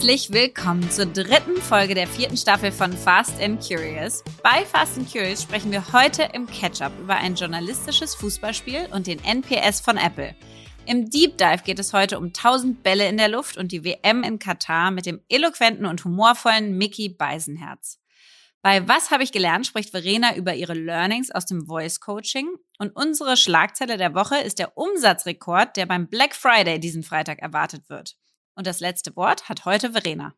Herzlich willkommen zur dritten Folge der vierten Staffel von Fast and Curious. Bei Fast and Curious sprechen wir heute im Catch-up über ein journalistisches Fußballspiel und den NPS von Apple. Im Deep Dive geht es heute um 1000 Bälle in der Luft und die WM in Katar mit dem eloquenten und humorvollen Mickey Beisenherz. Bei Was habe ich gelernt spricht Verena über ihre Learnings aus dem Voice Coaching und unsere Schlagzeile der Woche ist der Umsatzrekord, der beim Black Friday diesen Freitag erwartet wird. Und das letzte Wort hat heute Verena.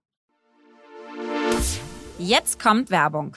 Jetzt kommt Werbung.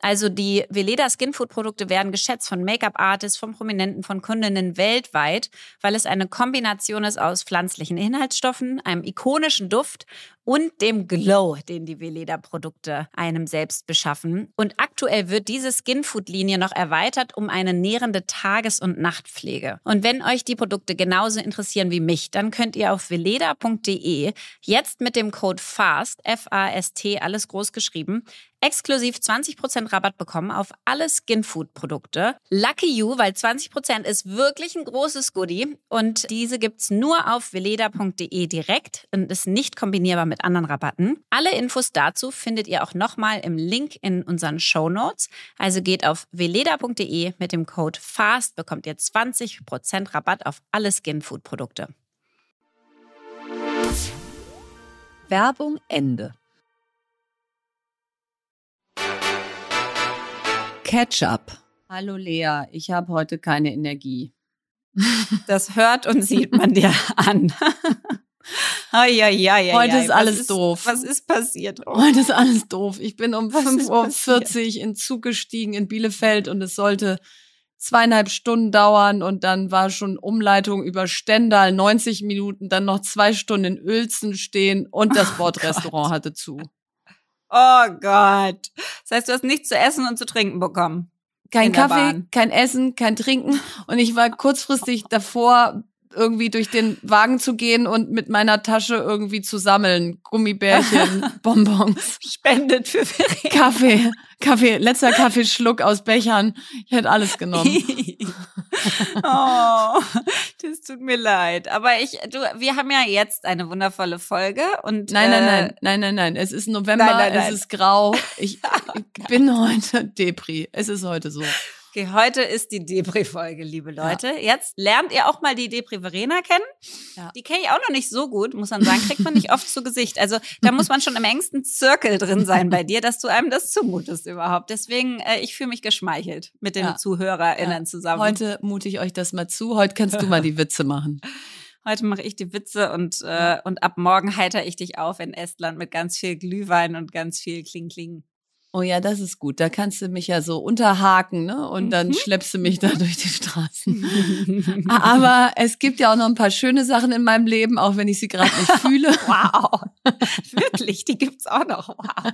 Also die Veleda Skinfood Produkte werden geschätzt von Make-up-Artists, von Prominenten, von Kundinnen weltweit, weil es eine Kombination ist aus pflanzlichen Inhaltsstoffen, einem ikonischen Duft und dem Glow, den die Veleda-Produkte einem selbst beschaffen. Und aktuell wird diese Skinfood-Linie noch erweitert um eine nährende Tages- und Nachtpflege. Und wenn euch die Produkte genauso interessieren wie mich, dann könnt ihr auf veleda.de jetzt mit dem Code FAST, F-A-S-T, alles groß geschrieben, exklusiv 20% Rabatt bekommen auf alle Skinfood-Produkte. Lucky you, weil 20% ist wirklich ein großes Goodie und diese gibt's nur auf veleda.de direkt und ist nicht kombinierbar mit mit anderen Rabatten. Alle Infos dazu findet ihr auch nochmal im Link in unseren Show Notes. Also geht auf veleda.de mit dem Code FAST, bekommt ihr 20% Rabatt auf alle Skinfood-Produkte. Werbung Ende. Ketchup. Hallo Lea, ich habe heute keine Energie. Das hört und sieht man dir an. Ai, ai, ai, Heute ist alles ist, doof. Was ist passiert? Oh. Heute ist alles doof. Ich bin um 5.40 Uhr in Zug gestiegen in Bielefeld und es sollte zweieinhalb Stunden dauern und dann war schon Umleitung über Stendal 90 Minuten, dann noch zwei Stunden in Uelzen stehen und das oh Bordrestaurant hatte zu. Oh Gott. Das heißt, du hast nichts zu essen und zu trinken bekommen. Kein Kaffee, kein Essen, kein Trinken. Und ich war kurzfristig davor, irgendwie durch den Wagen zu gehen und mit meiner Tasche irgendwie zu sammeln. Gummibärchen, Bonbons. Spendet für Ferien. Kaffee, Kaffee, letzter Kaffeeschluck aus Bechern. Ich hätte alles genommen. oh, das tut mir leid. Aber ich, du, wir haben ja jetzt eine wundervolle Folge und. Nein, nein, nein, äh, nein, nein, nein. Es ist November, nein, nein, nein. es ist grau. Ich, ich bin heute Depri. Es ist heute so. Okay, heute ist die Depri-Folge, liebe Leute. Ja. Jetzt lernt ihr auch mal die Depri-Verena kennen. Ja. Die kenne ich auch noch nicht so gut, muss man sagen. Kriegt man nicht oft zu Gesicht. Also da muss man schon im engsten Zirkel drin sein bei dir, dass du einem das zumutest überhaupt. Deswegen, äh, ich fühle mich geschmeichelt mit den ja. ZuhörerInnen zusammen. Heute mute ich euch das mal zu. Heute kannst du mal die Witze machen. Heute mache ich die Witze und, äh, und ab morgen heiter ich dich auf in Estland mit ganz viel Glühwein und ganz viel Kling-Kling. Oh ja, das ist gut. Da kannst du mich ja so unterhaken, ne? Und dann mhm. schleppst du mich da durch die Straßen. Aber es gibt ja auch noch ein paar schöne Sachen in meinem Leben, auch wenn ich sie gerade nicht fühle. Wow. Wirklich, die gibt's auch noch. Wow.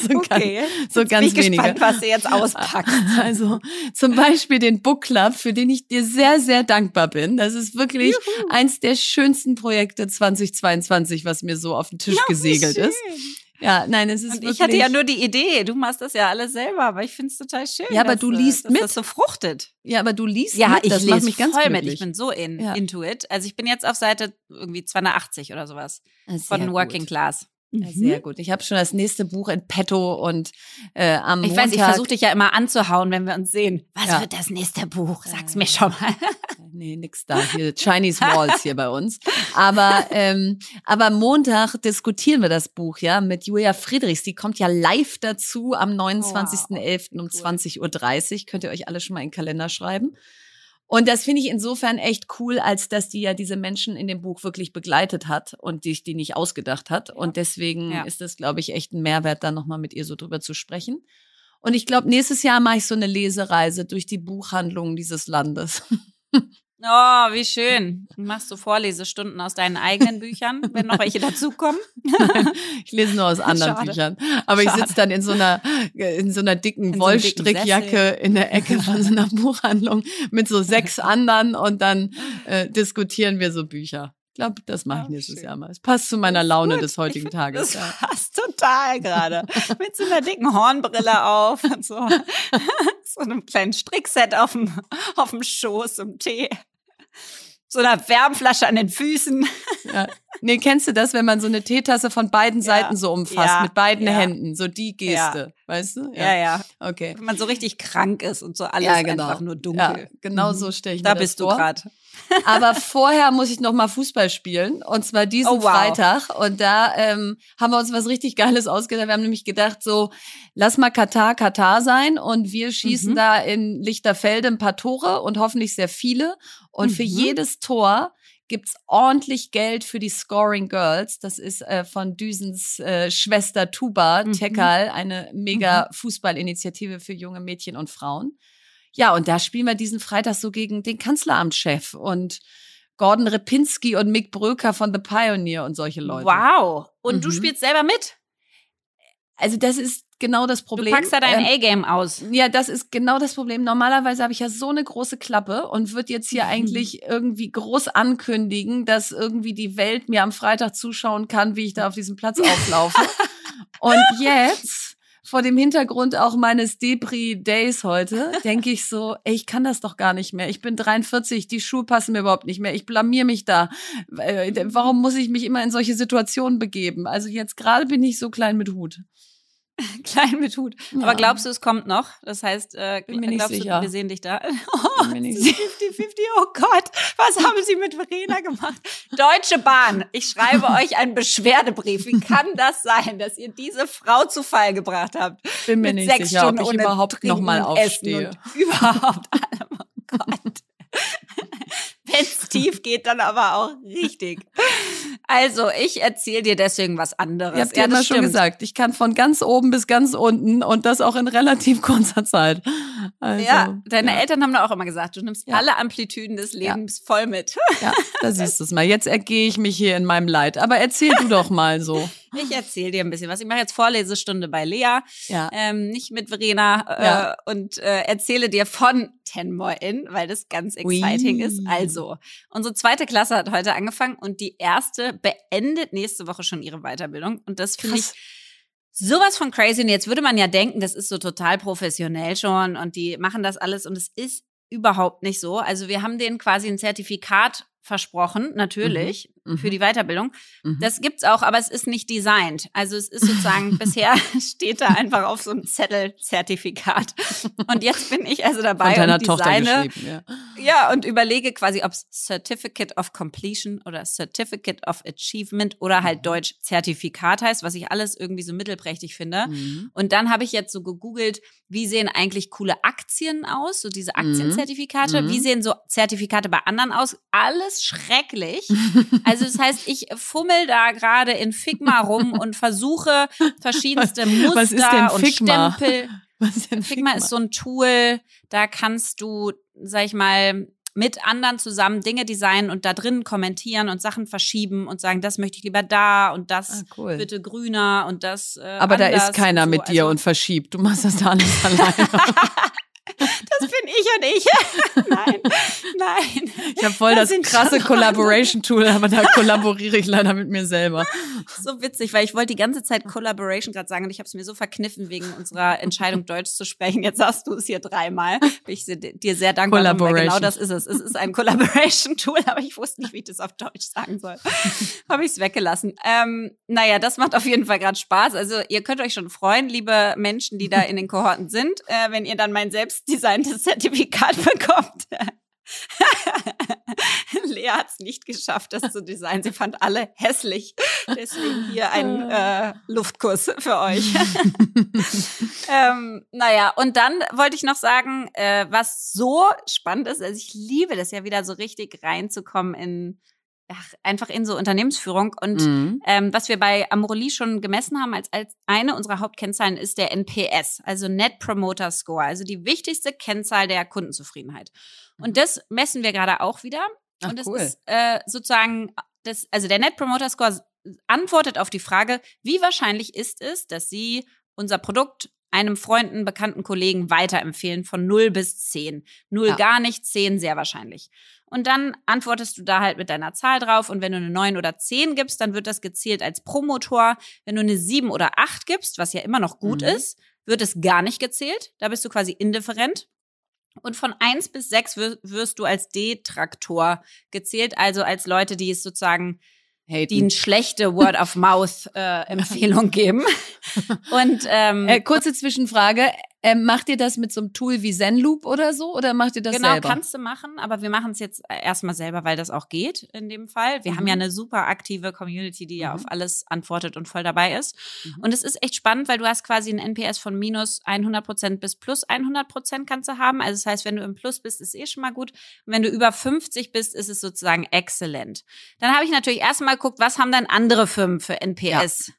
so okay. Ganz, so jetzt ganz bin ich wenige. gespannt, was du jetzt auspackst. Also zum Beispiel den Book Club, für den ich dir sehr, sehr dankbar bin. Das ist wirklich Juhu. eins der schönsten Projekte 2022, was mir so auf den Tisch ja, gesegelt ist. Ja, nein, es ist Und wirklich. ich hatte ja nur die Idee, du machst das ja alles selber, aber ich finde es total schön. Ja, aber dass, du liest dass mit. das so fruchtet. Ja, aber du liest Ja, mit. ich das lese macht mich ganz voll glücklich. mit. Ich bin so in, Ja. into it. Also ich bin jetzt auf Seite irgendwie 280 oder sowas Ah, von Working gut. Class. Ja, sehr gut. Ich habe schon das nächste Buch in petto und äh, am Ich Montag. weiß, ich versuche dich ja immer anzuhauen, wenn wir uns sehen. Was Ja. wird das nächste Buch? Sag's Äh, mir schon mal. Nee, nix da. Hier Chinese Walls hier bei uns. Aber, ähm, aber Montag diskutieren wir das Buch, ja, mit Julia Friedrichs. Die kommt ja live dazu am 29.11. um cool. 20.30 Uhr. Könnt ihr euch alle schon mal in den Kalender schreiben. Und das finde ich insofern echt cool, als dass die ja diese Menschen in dem Buch wirklich begleitet hat und sich die nicht ausgedacht hat. Und deswegen Ja. ist es, glaube ich, echt ein Mehrwert, da nochmal mit ihr so drüber zu sprechen. Und ich glaube, nächstes Jahr mache ich so eine Lesereise durch die Buchhandlungen dieses Landes. Oh, wie schön. Machst du Vorlesestunden aus deinen eigenen Büchern, wenn noch welche dazukommen? Ich lese nur aus anderen Schade. Büchern. Aber ich Schade. sitze dann in so einer, in so einer dicken In so Wollstrickjacke Sessel. in der Ecke von so einer Buchhandlung mit so sechs anderen und dann äh, diskutieren wir so Bücher. Ich glaube, das mache ich Ah, nächstes schön. Jahr mal. Es passt zu meiner Laune gut. des heutigen Ich find, Tages. Das Ja. passt total gerade. Mit so einer dicken Hornbrille auf und so, so einem kleinen Strickset auf dem, auf dem Schoß im Tee. So einer Wärmflasche an den Füßen. Ja. Nee, kennst du das, wenn man so eine Teetasse von beiden Ja. Seiten so umfasst, Ja. mit beiden Ja. Händen, so die Geste, weißt du? Ja, ja. Okay. Wenn man so richtig krank ist und so alles Ja, genau. einfach nur Ja, dunkel. genau Mhm. so stelle ich Da mir das bist du vor. gerade. Aber vorher muss ich noch mal Fußball spielen und zwar diesen Oh, wow. Freitag. Und da ähm, haben wir uns was richtig Geiles ausgedacht. Wir haben nämlich gedacht, so lass mal Katar Katar sein und wir schießen Mhm. da in Lichterfelde ein paar Tore und hoffentlich sehr viele. Und für Mhm. jedes Tor gibt's ordentlich Geld für die Scoring Girls. Das ist äh, von Düsens äh, Schwester Tuba Mhm. Tekal, eine mega Fußballinitiative für junge Mädchen und Frauen. Ja, und da spielen wir diesen Freitag so gegen den Kanzleramtschef und Gordon Repinski und Mick Bröker von The Pioneer und solche Leute. Wow. Und du Mhm. spielst selber mit? Also das ist genau das Problem. Du packst da dein Ähm, A-Game aus. ja, das ist genau das Problem. Normalerweise habe ich ja so eine große Klappe und würde jetzt hier eigentlich irgendwie groß ankündigen, dass irgendwie die Welt mir am Freitag zuschauen kann, wie ich da auf diesem Platz auflaufe. und jetzt, vor dem Hintergrund auch meines Depri Days heute, denke ich so, ey, ich kann das doch gar nicht mehr. Ich bin 43, die Schuhe passen mir überhaupt nicht mehr. Ich blamier mich da. Äh, Warum muss ich mich immer in solche Situationen begeben? Also jetzt gerade bin ich so klein mit Hut. Klein mit Hut. Ja. Aber glaubst du, es kommt noch? Das heißt, äh, Bin mir nicht glaubst sicher. du, wir sehen dich da? Oh, mir nicht es ist 50-50. Oh Gott, was haben Sie mit Verena gemacht? Deutsche Bahn, ich schreibe euch einen Beschwerdebrief. Wie kann das sein, dass ihr diese Frau zu Fall gebracht habt? Bin mir mit nicht sechs sicher, ob Stunden ich ohne überhaupt noch Trinken mal und Essen aufstehe. Überhaupt. Oh Gott. Wenn es tief geht, dann aber auch richtig. Also, ich erzähle dir deswegen was anderes. Ihr habt ja immer schon gesagt, ich kann von ganz oben bis ganz unten und das auch in relativ kurzer Zeit. Also, ja, deine ja, Eltern haben da auch immer gesagt, du nimmst Ja. alle Amplitüden des Lebens voll mit. Ja, da siehst du es mal. Jetzt ergehe ich mich hier in meinem Leid. Aber erzähl du doch mal so. Ich erzähle dir ein bisschen was. Ich mache jetzt Vorlesestunde bei Lea, Ja. ähm, nicht mit Verena äh, Ja. und äh, erzähle dir von Ten More In, weil das ganz exciting Ui. ist. Also, unsere zweite Klasse hat heute angefangen und die erste beendet nächste Woche schon ihre Weiterbildung. Und das finde ich sowas von crazy. Und jetzt würde man ja denken, das ist so total professionell schon und die machen das alles und es ist überhaupt nicht so. Also wir haben denen quasi ein Zertifikat versprochen, natürlich, Mhm. Für die Weiterbildung. Mhm. Das gibt's auch, aber es ist nicht designt. Also es ist sozusagen, bisher steht da einfach auf so einem Zettel Zertifikat. Und jetzt bin ich also Von dabei deiner und Tochter designe, geschrieben. Ja. ja, und überlege quasi, ob es Certificate of Completion oder Certificate of Achievement oder Mhm. halt Deutsch Zertifikat heißt, was ich alles irgendwie so mittelprächtig finde. Mhm. Und dann habe ich jetzt so gegoogelt, wie sehen eigentlich coole Aktien aus, so diese Mhm. Aktienzertifikate, Mhm. wie sehen so Zertifikate bei anderen aus? Alles schrecklich. Also das heißt, ich fummel da gerade in Figma rum und versuche verschiedenste Muster was ist denn und Figma? Stempel. Was ist denn Figma ist so ein Tool, da kannst du, sag ich mal, mit anderen zusammen Dinge designen und da drin kommentieren und Sachen verschieben und sagen, das möchte ich lieber da und das Ah, cool. bitte grüner und das äh, Aber da ist keiner so. mit dir Also, und verschiebt. Du machst das da alles alleine. das bin ich und ich. Nein. Nein. Ich habe voll Da das sind krasse Collaboration-Tool, aber da kollaboriere ich leider mit mir selber. So witzig, weil ich wollte die ganze Zeit Collaboration gerade sagen und ich habe es mir so verkniffen wegen unserer Entscheidung, Deutsch zu sprechen. Jetzt sagst du es hier dreimal. Bin ich dir sehr dankbar, weil genau Collaboration. das ist es. Es ist ein Collaboration-Tool, aber ich wusste nicht, wie ich das auf Deutsch sagen soll. habe ich es weggelassen. Ähm, naja, das macht auf jeden Fall gerade Spaß. Also ihr könnt euch schon freuen, liebe Menschen, die da in den Kohorten sind, äh, wenn ihr dann mein selbstdesigntes Zertifikat bekommt. Lea hat es nicht geschafft, das zu designen. Sie fand alle hässlich. Deswegen hier ein äh, Luftkuss für euch. ähm, naja, und dann wollte ich noch sagen, äh, was so spannend ist, also ich liebe das ja wieder so richtig reinzukommen in ach, einfach in so Unternehmensführung. Und Mhm. ähm, was wir bei Amorelie schon gemessen haben als, als eine unserer Hauptkennzahlen ist der NPS, also Net Promoter Score, also die wichtigste Kennzahl der Kundenzufriedenheit. Und das messen wir gerade auch wieder. Ach, und das cool. ist äh, sozusagen, das, also der Net Promoter Score antwortet auf die Frage, wie wahrscheinlich ist es, dass Sie unser Produkt einem Freunden, bekannten Kollegen weiterempfehlen von 0 bis 10. 0 Ja. gar nicht, 10 sehr wahrscheinlich. Und dann antwortest du da halt mit deiner Zahl drauf und wenn du eine 9 oder 10 gibst, dann wird das gezählt als Promotor. Wenn du eine 7 oder 8 gibst, was ja immer noch gut Mhm. ist, wird es gar nicht gezählt. Da bist du quasi indifferent. Und von 1 bis 6 wir- wirst du als Detraktor gezählt, also als Leute, die es sozusagen Haten. die eine schlechte Word-of-Mouth-Empfehlung geben. Und ähm, Äh, kurze Zwischenfrage. Ähm, macht ihr das mit so einem Tool wie Zenloop oder so? Oder macht ihr das genau, selber? kannst du machen, aber wir machen es jetzt erstmal selber, weil das auch geht in dem Fall. Wir haben ja eine super aktive Community, die ja Mhm. auf alles antwortet und voll dabei ist. Mhm. Und es ist echt spannend, weil du hast quasi einen NPS von minus 100 Prozent bis plus 100 Prozent kannst du haben. Also das heißt, wenn du im Plus bist, ist eh schon mal gut. Und wenn du über 50 bist, ist es sozusagen exzellent. Dann habe ich natürlich erstmal geguckt, was haben denn andere Firmen für NPS?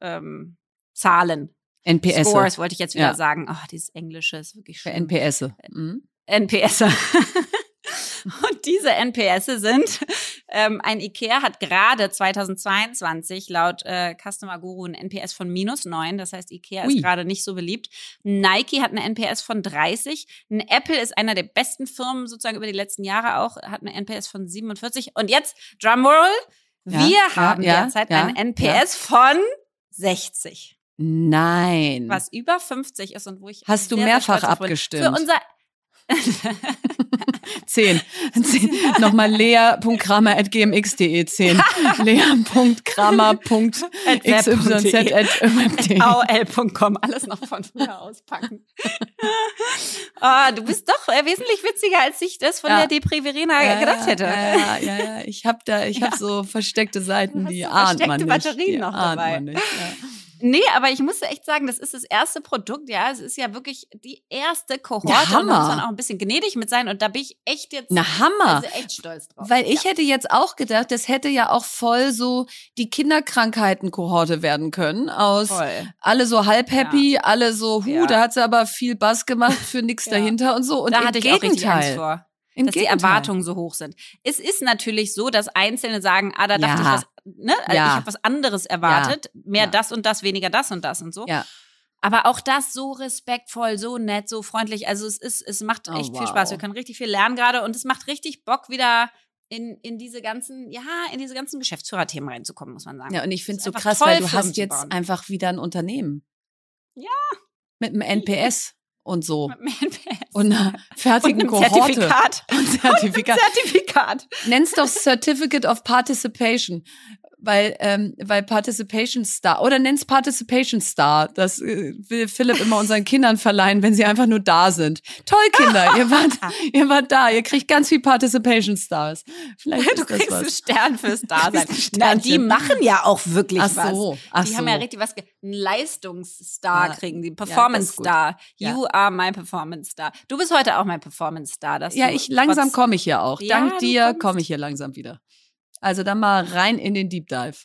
Ähm, Zahlen. NPS. Scores wollte ich jetzt wieder Ja. sagen. Oh, dieses Englische ist wirklich schön. NPS. Mhm. NPS. Und diese NPS sind, ähm, ein IKEA hat gerade 2022 laut äh, Customer Guru ein NPS von minus 9. Das heißt, IKEA Ui. ist gerade nicht so beliebt. Nike hat eine NPS von 30. Ein Apple ist einer der besten Firmen sozusagen über die letzten Jahre auch, hat eine NPS von 47. Und jetzt, Drumroll, wir ja, haben ja, derzeit ja, einen NPS von 60 Nein. was über 50 ist und wo ich Hast du mehrfach abgestimmt? Für unser Zehn. Zehn. Nochmal lea.kramer.gmx.de. Zehn. lea.kramer.xyz.web.de. aol.com, alles noch von früher auspacken. Ah, du bist doch äh, wesentlich witziger, als ich das von Ja. der Depri Verena gedacht hätte. Ja, ja, ja. Ich habe da, ich habe so versteckte Seiten, die ahnt man versteckte nicht. Batterien die noch dabei. Ja. Nee, aber ich musste echt sagen, das ist das erste Produkt, ja. Es ist ja wirklich die erste Kohorte. Ja, und da muss Hammer. man auch ein bisschen gnädig mit sein. Und da bin ich echt jetzt Na Hammer. also echt stolz drauf. Weil ich hätte jetzt auch gedacht, das hätte ja auch voll so die Kinderkrankheiten-Kohorte werden können. Aus Voll. alle so halb happy, alle so, hu, Ja. da hat sie aber viel Bass gemacht für nix Ja. dahinter und so. Und da im hatte ich auch richtig Angst Gegenteil. vor. Im dass die Gegenteil. Erwartungen so hoch sind. Es ist natürlich so, dass Einzelne sagen, ah, da dachte Ja. ich was, ne? Also Ja. ich habe was anderes erwartet, mehr Ja. das und das, weniger das und das und so. Ja. Aber auch das so respektvoll, so nett, so freundlich. Also es ist, es macht Oh, echt viel wow. Spaß. Wir können richtig viel lernen gerade und es macht richtig Bock wieder in, in diese ganzen, ja, in diese ganzen Geschäftsführerthemen reinzukommen, muss man sagen. Ja, und ich finde es so krass, toll, weil du Firmen hast jetzt einfach wieder ein Unternehmen. Ja. Mit einem NPS und so. Und einer fertigen einem Kohorte. Zertifikat. Und Zertifikat. Zertifikat. Nenn's doch Certificate of Participation. Weil, ähm, weil Participation Star oder nenn's Participation Star. Das äh, will Philipp immer unseren Kindern verleihen, wenn sie einfach nur da sind. Toll, Kinder, ihr wart, ihr wart da, ihr kriegt ganz viel Participation Stars. Vielleicht Du kriegst einen was. Stern fürs Dasein. Na, die machen ja auch wirklich Ach was. so, ach die so. haben ja richtig was, einen Leistungsstar Ah, kriegen, die Performance gut. Star. Ja. You are my Performance Star. Du bist heute auch mein Performance Star. Ja, ich langsam komme ich hier auch. Ja, Dank dir komme ich hier langsam wieder. Also dann mal rein in den Deep Dive.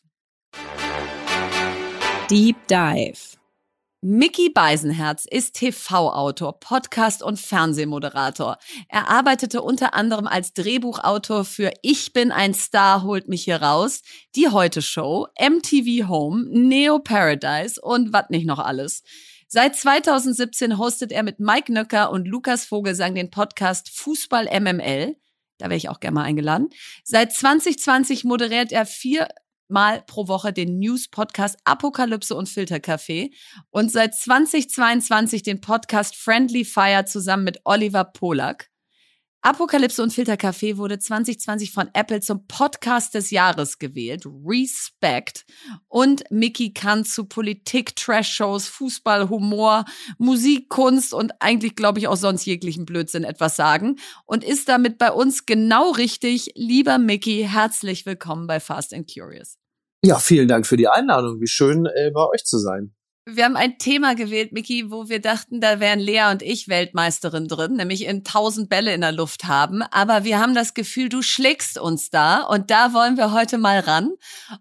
Deep Dive. Mickey Beisenherz ist TV-Autor, Podcast- und Fernsehmoderator. Er arbeitete unter anderem als Drehbuchautor für Ich bin ein Star, holt mich hier raus, Die Heute Show, MTV Home, Neo Paradise und was nicht noch alles. Seit 2017 hostet er mit Mike Nöcker und Lukas Vogelsang den Podcast Fußball MML. Da wäre ich auch gerne mal eingeladen. Seit 2020 moderiert er vier Mal pro Woche den News-Podcast Apokalypse und Filterkaffee und seit 2022 den Podcast Friendly Fire zusammen mit Oliver Polak. Apokalypse und Filterkaffee wurde 2020 von Apple zum Podcast des Jahres gewählt. Respect. Und Mickey kann zu Politik, Trash-Shows, Fußball, Humor, Musik, Kunst und eigentlich, glaube ich, auch sonst jeglichen Blödsinn etwas sagen und ist damit bei uns genau richtig. Lieber Mickey, herzlich willkommen bei Fast and Curious. Ja, vielen Dank für die Einladung. Wie schön, äh, bei euch zu sein. Wir haben ein Thema gewählt, Miki, wo wir dachten, da wären Lea und ich Weltmeisterin drin, nämlich in tausend Bälle in der Luft haben. Aber wir haben das Gefühl, du schlägst uns da und da wollen wir heute mal ran.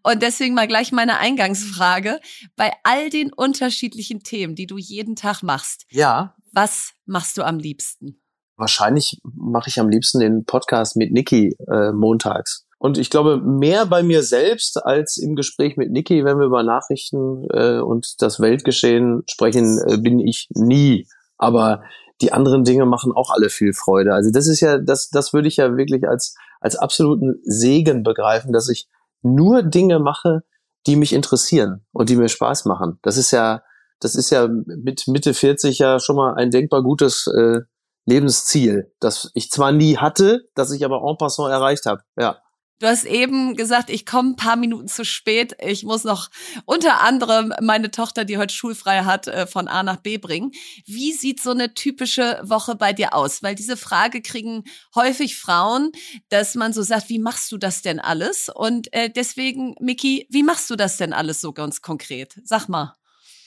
Und deswegen mal gleich meine Eingangsfrage. Bei all den unterschiedlichen Themen, die du jeden Tag machst. Ja. Was machst du am liebsten? Wahrscheinlich mache ich am liebsten den Podcast mit Niki äh, montags. Und ich glaube, mehr bei mir selbst als im Gespräch mit Niki, wenn wir über Nachrichten äh, und das Weltgeschehen sprechen, äh, bin ich nie. Aber die anderen Dinge machen auch alle viel Freude. Also das ist ja, das, das würde ich ja wirklich als, als absoluten Segen begreifen, dass ich nur Dinge mache, die mich interessieren und die mir Spaß machen. Das ist ja, das ist ja mit Mitte 40 ja schon mal ein denkbar gutes äh, Lebensziel, das ich zwar nie hatte, das ich aber en passant erreicht habe. Ja. Du hast eben gesagt, ich komme ein paar Minuten zu spät. Ich muss noch unter anderem meine Tochter, die heute schulfrei hat, äh, von A nach B bringen. Wie sieht so eine typische Woche bei dir aus? Weil diese Frage kriegen häufig Frauen, dass man so sagt, wie machst du das denn alles? Und äh, deswegen, Miki, wie machst du das denn alles so ganz konkret? Sag mal.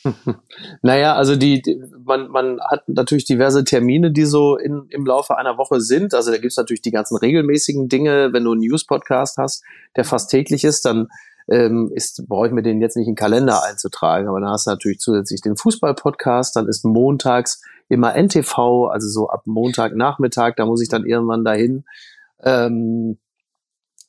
Naja, also die, die, man, man hat natürlich diverse Termine, die so in, im Laufe einer Woche sind. Also da gibt's natürlich die ganzen regelmäßigen Dinge. Wenn du einen News-Podcast hast, der fast täglich ist, dann ähm, ist, brauche ich mir den jetzt nicht in den Kalender einzutragen. Aber dann hast du natürlich zusätzlich den Fußball-Podcast, dann ist montags immer NTV, also so ab Montagnachmittag, da muss ich dann irgendwann dahin. Ähm,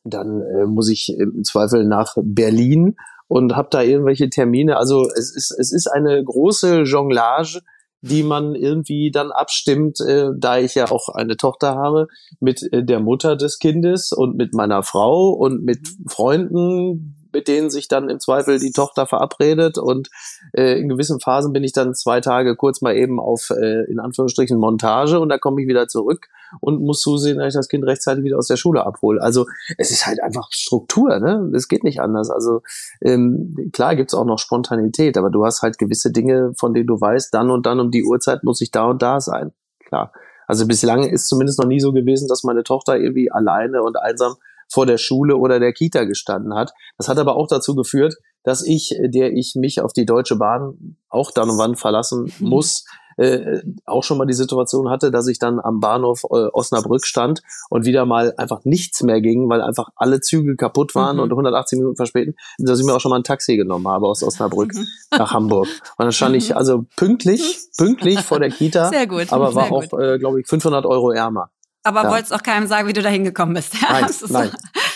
dann äh, muss ich im Zweifel nach Berlin und habe da irgendwelche Termine. Also es ist, es ist eine große Jonglage, die man irgendwie dann abstimmt, äh, da ich ja auch eine Tochter habe, mit äh, der Mutter des Kindes und mit meiner Frau und mit Freunden, mit denen sich dann im Zweifel die Tochter verabredet und äh, in gewissen Phasen bin ich dann zwei Tage kurz mal eben auf äh, in Anführungsstrichen Montage und da komme ich wieder zurück und muss zusehen, dass ich das Kind rechtzeitig wieder aus der Schule abhole. Also es ist halt einfach Struktur, ne? Es geht nicht anders. Also ähm, klar gibt's auch noch Spontanität, aber du hast halt gewisse Dinge, von denen du weißt, dann und dann um die Uhrzeit muss ich da und da sein. Klar. Also bislang ist zumindest noch nie so gewesen, dass meine Tochter irgendwie alleine und einsam vor der Schule oder der Kita gestanden hat. Das hat aber auch dazu geführt, dass ich, der ich mich auf die Deutsche Bahn auch dann und wann verlassen muss, äh, auch schon mal die Situation hatte, dass ich dann am Bahnhof äh, Osnabrück stand und wieder mal einfach nichts mehr ging, weil einfach alle Züge kaputt waren mhm. und 180 Minuten verspäten, dass ich mir auch schon mal ein Taxi genommen habe aus Osnabrück mhm. nach Hamburg. Und dann stand ich mhm. also pünktlich, pünktlich vor der Kita, Sehr gut, aber war auch, äh, glaube ich, 500 Euro ärmer. Aber ja. wolltest auch keinem sagen, wie du da hingekommen bist. Nein, nein,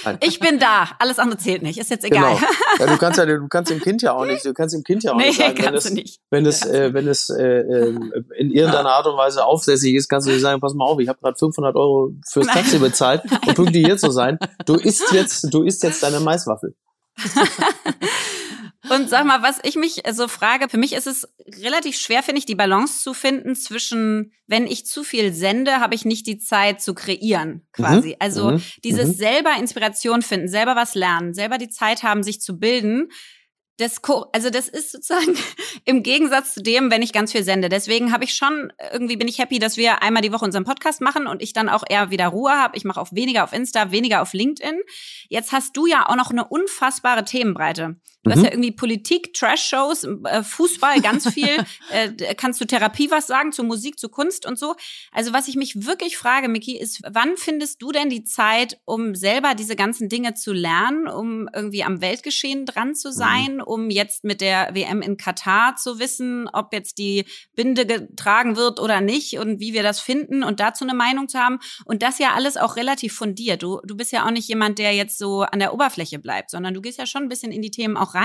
nein, Ich bin da. Alles andere zählt nicht. Ist jetzt egal. Genau. Ja, du kannst ja, du kannst dem Kind ja auch nicht, du kannst dem Kind ja auch nee, nicht sagen, wenn es, nicht. wenn es, äh, wenn es äh, äh, in irgendeiner Art und Weise aufsässig ist, kannst du nicht sagen, pass mal auf, ich habe gerade 500 Euro fürs Taxi bezahlt, um pünktlich hier zu sein. Du isst jetzt, du isst jetzt deine Maiswaffel. Und sag mal, was ich mich so frage, für mich ist es relativ schwer, finde ich, die Balance zu finden zwischen, wenn ich zu viel sende, habe ich nicht die Zeit zu kreieren, quasi. Mhm. Also mhm. dieses mhm. selber Inspiration finden, selber was lernen, selber die Zeit haben, sich zu bilden das, also das ist sozusagen im Gegensatz zu dem, wenn ich ganz viel sende. Deswegen habe ich schon, irgendwie bin ich happy, dass wir einmal die Woche unseren Podcast machen und ich dann auch eher wieder Ruhe habe. Ich mache auch weniger auf Insta, weniger auf LinkedIn. Jetzt hast du ja auch noch eine unfassbare Themenbreite. Du mhm. hast ja irgendwie Politik, Trash-Shows, äh, Fußball, ganz viel. äh, kannst du Therapie was sagen zu Musik, zu Kunst und so? Also was ich mich wirklich frage, Miki, ist, wann findest du denn die Zeit, um selber diese ganzen Dinge zu lernen, um irgendwie am Weltgeschehen dran zu mhm. sein? Mhm um jetzt mit der WM in Katar zu wissen, ob jetzt die Binde getragen wird oder nicht und wie wir das finden und dazu eine Meinung zu haben. Und das ja alles auch relativ fundiert. Du, du bist ja auch nicht jemand, der jetzt so an der Oberfläche bleibt, sondern du gehst ja schon ein bisschen in die Themen auch rein.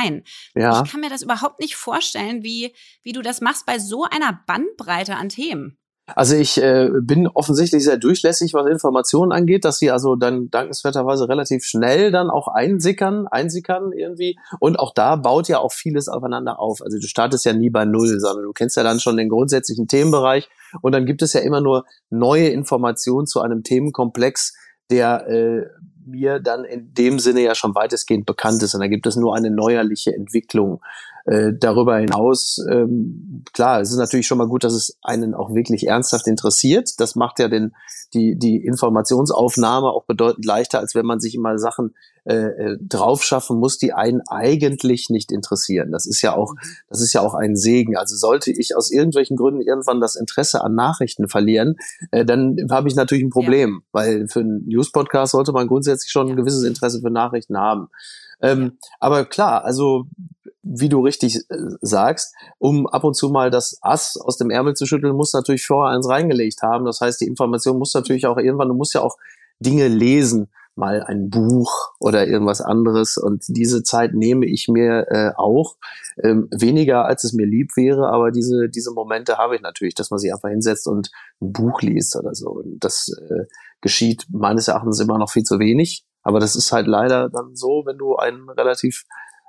Ja. Ich kann mir das überhaupt nicht vorstellen, wie, wie du das machst bei so einer Bandbreite an Themen. Also ich äh, bin offensichtlich sehr durchlässig, was Informationen angeht, dass sie also dann dankenswerterweise relativ schnell dann auch einsickern, einsickern irgendwie. Und auch da baut ja auch vieles aufeinander auf. Also du startest ja nie bei Null, sondern du kennst ja dann schon den grundsätzlichen Themenbereich und dann gibt es ja immer nur neue Informationen zu einem Themenkomplex, der äh, mir dann in dem Sinne ja schon weitestgehend bekannt ist. Und da gibt es nur eine neuerliche Entwicklung. Äh, darüber hinaus, ähm, klar, es ist natürlich schon mal gut, dass es einen auch wirklich ernsthaft interessiert. Das macht ja den, die, die Informationsaufnahme auch bedeutend leichter, als wenn man sich immer Sachen äh, äh drauf schaffen muss, die einen eigentlich nicht interessieren. Das ist ja auch, das ist ja auch ein Segen. Also sollte ich aus irgendwelchen Gründen irgendwann das Interesse an Nachrichten verlieren, äh, dann habe ich natürlich ein Problem, ja. weil für einen News-Podcast sollte man grundsätzlich schon ein gewisses Interesse für Nachrichten haben. Ähm, aber klar, also wie du richtig äh, sagst, um ab und zu mal das Ass aus dem Ärmel zu schütteln, muss natürlich vorher eins reingelegt haben. Das heißt, die Information muss natürlich auch irgendwann, du musst ja auch Dinge lesen, mal ein Buch oder irgendwas anderes. Und diese Zeit nehme ich mir äh, auch. Ähm, weniger, als es mir lieb wäre, aber diese, diese Momente habe ich natürlich, dass man sich einfach hinsetzt und ein Buch liest oder so. Und das äh, geschieht meines Erachtens immer noch viel zu wenig. Aber das ist halt leider dann so, wenn du einen relativ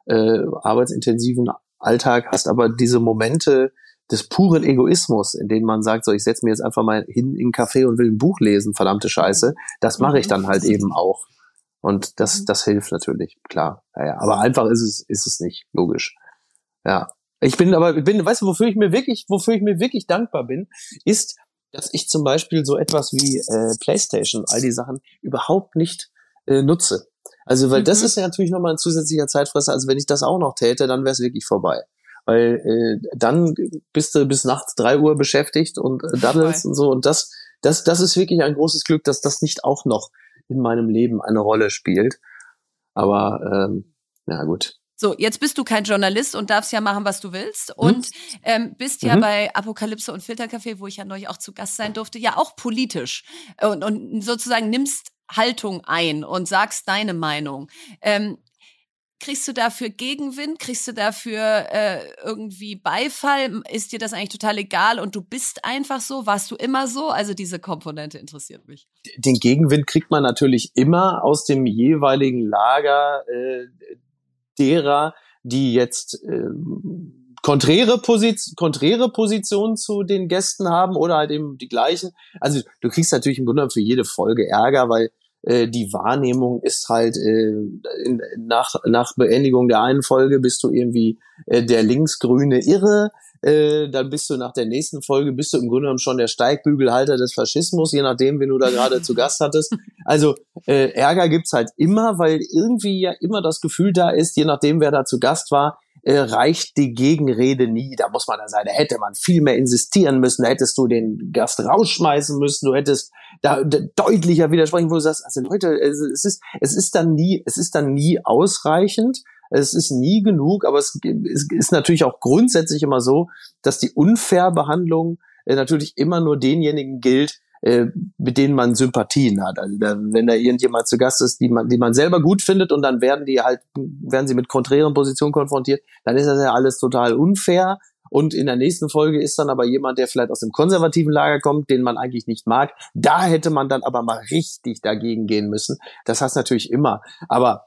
äh, arbeitsintensiven Alltag hast, aber diese Momente des puren Egoismus, in denen man sagt, so ich setze mir jetzt einfach mal hin in einen Café und will ein Buch lesen, verdammte Scheiße, das mache ich dann halt eben auch. Und das, mhm. das hilft natürlich, klar. Ja, ja. Aber einfach ist es, ist es nicht, logisch. Ja. Ich bin aber, ich bin, weißt du, wofür ich mir wirklich, wofür ich mir wirklich dankbar bin, ist, dass ich zum Beispiel so etwas wie äh, PlayStation, all die Sachen überhaupt nicht äh, nutze. Also, weil mhm. das ist ja natürlich nochmal ein zusätzlicher Zeitfresser. Also, wenn ich das auch noch täte, dann wäre es wirklich vorbei. Weil äh, dann bist du bis nachts drei Uhr beschäftigt und äh, daddelst und so. Und das, das, das ist wirklich ein großes Glück, dass das nicht auch noch in meinem Leben eine Rolle spielt. Aber ähm, ja gut. So, jetzt bist du kein Journalist und darfst ja machen, was du willst. Hm? Und ähm, bist ja mhm. bei Apokalypse und Filterkaffee, wo ich ja neulich auch zu Gast sein durfte, ja auch politisch. Und, und sozusagen nimmst Haltung ein und sagst deine Meinung. Ähm, kriegst du dafür Gegenwind? Kriegst du dafür äh, irgendwie Beifall? Ist dir das eigentlich total egal und du bist einfach so? Warst du immer so? Also diese Komponente interessiert mich. Den Gegenwind kriegt man natürlich immer aus dem jeweiligen Lager äh, derer, die jetzt äh, konträre, Position, konträre Positionen zu den Gästen haben oder halt eben die gleichen. Also du kriegst natürlich im Grunde für jede Folge Ärger, weil äh, die Wahrnehmung ist halt äh, in, nach, nach Beendigung der einen Folge bist du irgendwie äh, der linksgrüne Irre, äh, dann bist du nach der nächsten Folge, bist du im Grunde genommen schon der Steigbügelhalter des Faschismus, je nachdem, wen du da gerade zu Gast hattest. Also äh, Ärger gibt's halt immer, weil irgendwie ja immer das Gefühl da ist, je nachdem, wer da zu Gast war, äh, reicht die Gegenrede nie. Da muss man dann sagen, da hätte man viel mehr insistieren müssen, da hättest du den Gast rausschmeißen müssen, du hättest da, da deutlicher widersprechen, wo du sagst, also Leute, es, es ist, es ist dann nie, es ist dann nie ausreichend. Es ist nie genug, aber es, es ist natürlich auch grundsätzlich immer so, dass die Unfairbehandlung äh, natürlich immer nur denjenigen gilt, äh, mit denen man Sympathien hat. Also da, wenn da irgendjemand zu Gast ist, die man, die man selber gut findet und dann werden die halt, werden sie mit konträren Positionen konfrontiert, dann ist das ja alles total unfair. Und in der nächsten Folge ist dann aber jemand, der vielleicht aus dem konservativen Lager kommt, den man eigentlich nicht mag. Da hätte man dann aber mal richtig dagegen gehen müssen. Das heißt natürlich immer. Aber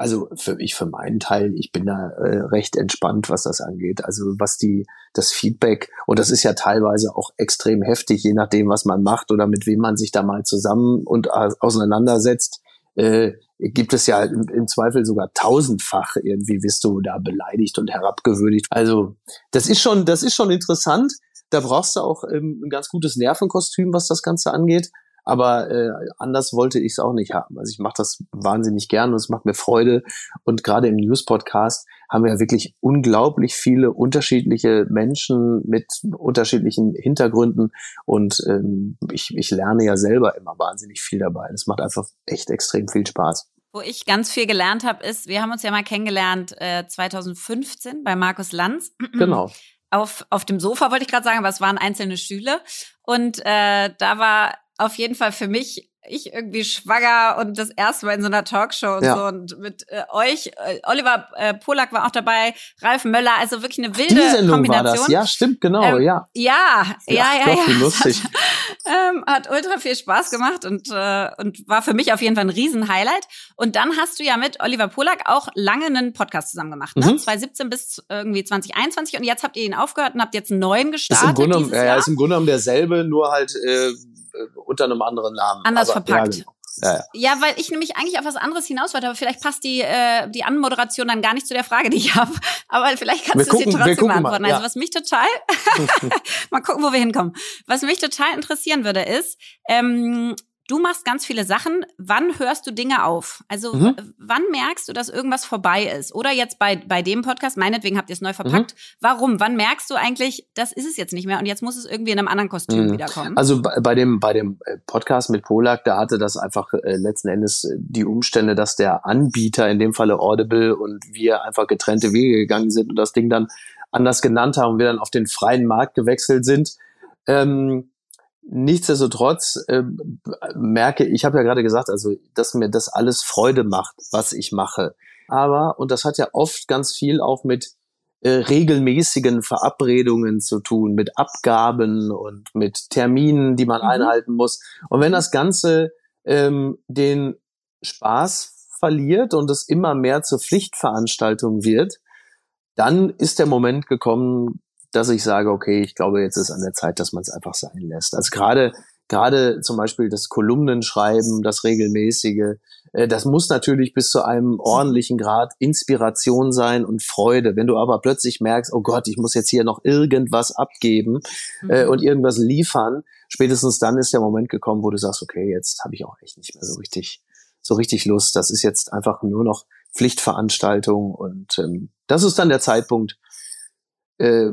also für ich, für meinen Teil, ich bin da äh, recht entspannt, was das angeht. Also was die, das Feedback, und das ist ja teilweise auch extrem heftig, je nachdem, was man macht oder mit wem man sich da mal zusammen und äh, auseinandersetzt, äh, gibt es ja im, im, Zweifel sogar tausendfach irgendwie wirst du da beleidigt und herabgewürdigt. Also das ist schon, das ist schon interessant. Da brauchst du auch ähm, ein ganz gutes Nervenkostüm, was das Ganze angeht. Aber äh, anders wollte ich es auch nicht haben. Also ich mache das wahnsinnig gern und es macht mir Freude. Und gerade im News-Podcast haben wir ja wirklich unglaublich viele unterschiedliche Menschen mit unterschiedlichen Hintergründen. Und ähm, ich, ich lerne ja selber immer wahnsinnig viel dabei. Es macht einfach echt extrem viel Spaß. Wo ich ganz viel gelernt habe, ist, wir haben uns ja mal kennengelernt äh, 2015 bei Markus Lanz. Genau. Auf, auf dem Sofa wollte ich gerade sagen, aber es waren einzelne Stühle. Und äh, da war auf jeden Fall für mich ich irgendwie schwanger und das erste Mal in so einer Talkshow und Ja. so und mit äh, euch, äh, Oliver äh, Polak war auch dabei, Ralf Möller, also wirklich eine wilde Die Sendung war Kombination. das. Ja, stimmt, genau, Ähm, ja. Ja, ja, ja, Gott, ja. lustig. ähm, hat ultra viel Spaß gemacht und, äh, und war für mich auf jeden Fall ein Riesen-Highlight. Und dann hast du ja mit Oliver Polak auch lange einen Podcast zusammen gemacht, ne? Mhm. 2017 bis irgendwie 2021 und jetzt habt ihr ihn aufgehört und habt jetzt einen neuen Ist gestartet im Grunde, dieses ja, ja, Jahr. ist im Grunde genommen derselbe, nur halt äh, unter einem anderen Namen. Anders Aber, verpackt. Ja, genau. ja, ja. Ja, weil ich nämlich eigentlich auf was anderes hinaus wollte, aber vielleicht passt die, äh, die Anmoderation dann gar nicht zu der Frage, die ich habe. Aber vielleicht kannst du sie trotzdem beantworten. ja. Also was mich total, mal gucken, wo wir hinkommen. Was mich total interessieren würde, ist, ähm, du machst ganz viele Sachen. Wann hörst du Dinge auf? Also Mhm. wann merkst du, dass irgendwas vorbei ist? Oder jetzt bei, bei dem Podcast, meinetwegen habt ihr es neu Mhm. verpackt. Warum? Wann merkst du eigentlich, das ist es jetzt nicht mehr und jetzt muss es irgendwie in einem anderen Kostüm Mhm. wiederkommen? Also bei, bei dem bei dem äh, Podcast mit Polak, da hatte das einfach äh, letzten Endes äh, die Umstände, dass der Anbieter, in dem Falle Audible und wir einfach getrennte Wege gegangen sind und das Ding dann anders genannt haben und wir dann auf den freien Markt gewechselt sind. Ähm, nichtsdestotrotz äh, merke ich, habe ja gerade gesagt, also dass mir das alles Freude macht, was ich mache. Aber und das hat ja oft ganz viel auch mit äh, regelmäßigen Verabredungen zu tun, mit Abgaben und mit Terminen, die man Mhm. einhalten muss. Und wenn das Ganze ähm, den Spaß verliert und es immer mehr zur Pflichtveranstaltung wird, dann ist der Moment gekommen, dass ich sage, okay, ich glaube, jetzt ist an der Zeit, dass man es einfach sein lässt. Also gerade gerade zum Beispiel das Kolumnenschreiben, das regelmäßige, äh, das muss natürlich bis zu einem ordentlichen Grad Inspiration sein und Freude. Wenn du aber plötzlich merkst, oh Gott, ich muss jetzt hier noch irgendwas abgeben äh, Mhm. und irgendwas liefern, spätestens dann ist der Moment gekommen, wo du sagst, okay, jetzt habe ich auch echt nicht mehr so richtig, so richtig Lust. Das ist jetzt einfach nur noch Pflichtveranstaltung und ähm, das ist dann der Zeitpunkt, äh,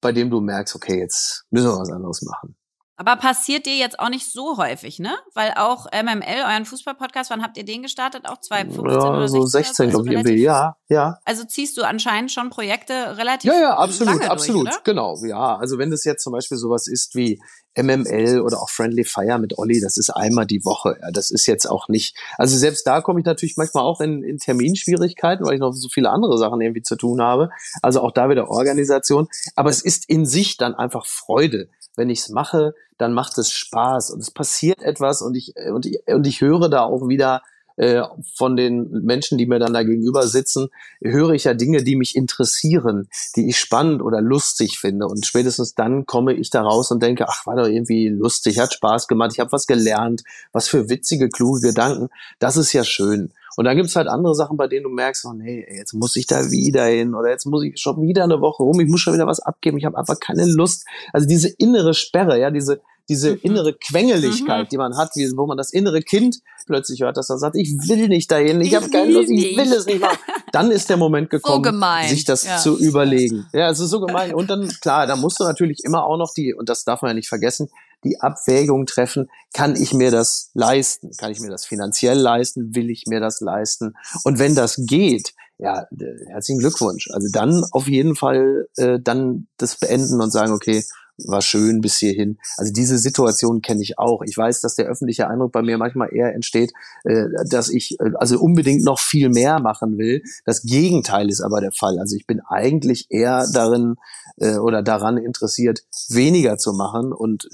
bei dem du merkst, okay, jetzt müssen wir was anderes machen. Aber passiert dir jetzt auch nicht so häufig, ne? Weil auch MML, euren Fußball-Podcast, wann habt ihr den gestartet? Auch 2015 ja, oder so 16? 16, glaube ich, also irgendwie. Ja, ja. Also ziehst du anscheinend schon Projekte relativ Ja, ja, absolut, absolut, durch, genau, ja. Also wenn das jetzt zum Beispiel sowas ist wie MML oder auch Friendly Fire mit Olli, das ist einmal die Woche. Ja, das ist jetzt auch nicht. Also selbst da komme ich natürlich manchmal auch in, in Terminschwierigkeiten, weil ich noch so viele andere Sachen irgendwie zu tun habe. Also auch da wieder Organisation. Aber es ist in sich dann einfach Freude. Wenn ich es mache, dann macht es Spaß und es passiert etwas und ich und ich, und ich höre da auch wieder äh, von den Menschen, die mir dann da gegenüber sitzen, höre ich ja Dinge, die mich interessieren, die ich spannend oder lustig finde. Und spätestens dann komme ich da raus und denke, ach, war doch irgendwie lustig, hat Spaß gemacht, ich habe was gelernt, was für witzige, kluge Gedanken. Das ist ja schön. Und dann gibt's halt andere Sachen, bei denen du merkst, oh nee, jetzt muss ich da wieder hin oder jetzt muss ich schon wieder eine Woche rum, ich muss schon wieder was abgeben, ich habe einfach keine Lust. Also diese innere Sperre, ja, diese diese Mhm. innere Quengeligkeit, Mhm. die man hat, wie, wo man das innere Kind plötzlich hört, dass er sagt, ich will nicht dahin, ich, Ich habe keine Lust, ich will es nicht machen. Dann ist der Moment gekommen, gemein. sich das Ja. zu überlegen. Ja, es ist so gemein. Und dann, klar, da musst du natürlich immer auch noch die, und das darf man ja nicht vergessen, die Abwägung treffen, kann ich mir das leisten? Kann ich mir das finanziell leisten? Will ich mir das leisten? Und wenn das geht, ja, äh, herzlichen Glückwunsch. Also dann auf jeden Fall äh, dann das beenden und sagen, okay, war schön bis hierhin. Also diese Situation kenne ich auch. Ich weiß, dass der öffentliche Eindruck bei mir manchmal eher entsteht, äh, dass ich äh, also unbedingt noch viel mehr machen will. Das Gegenteil ist aber der Fall. Also ich bin eigentlich eher darin äh, oder daran interessiert, weniger zu machen und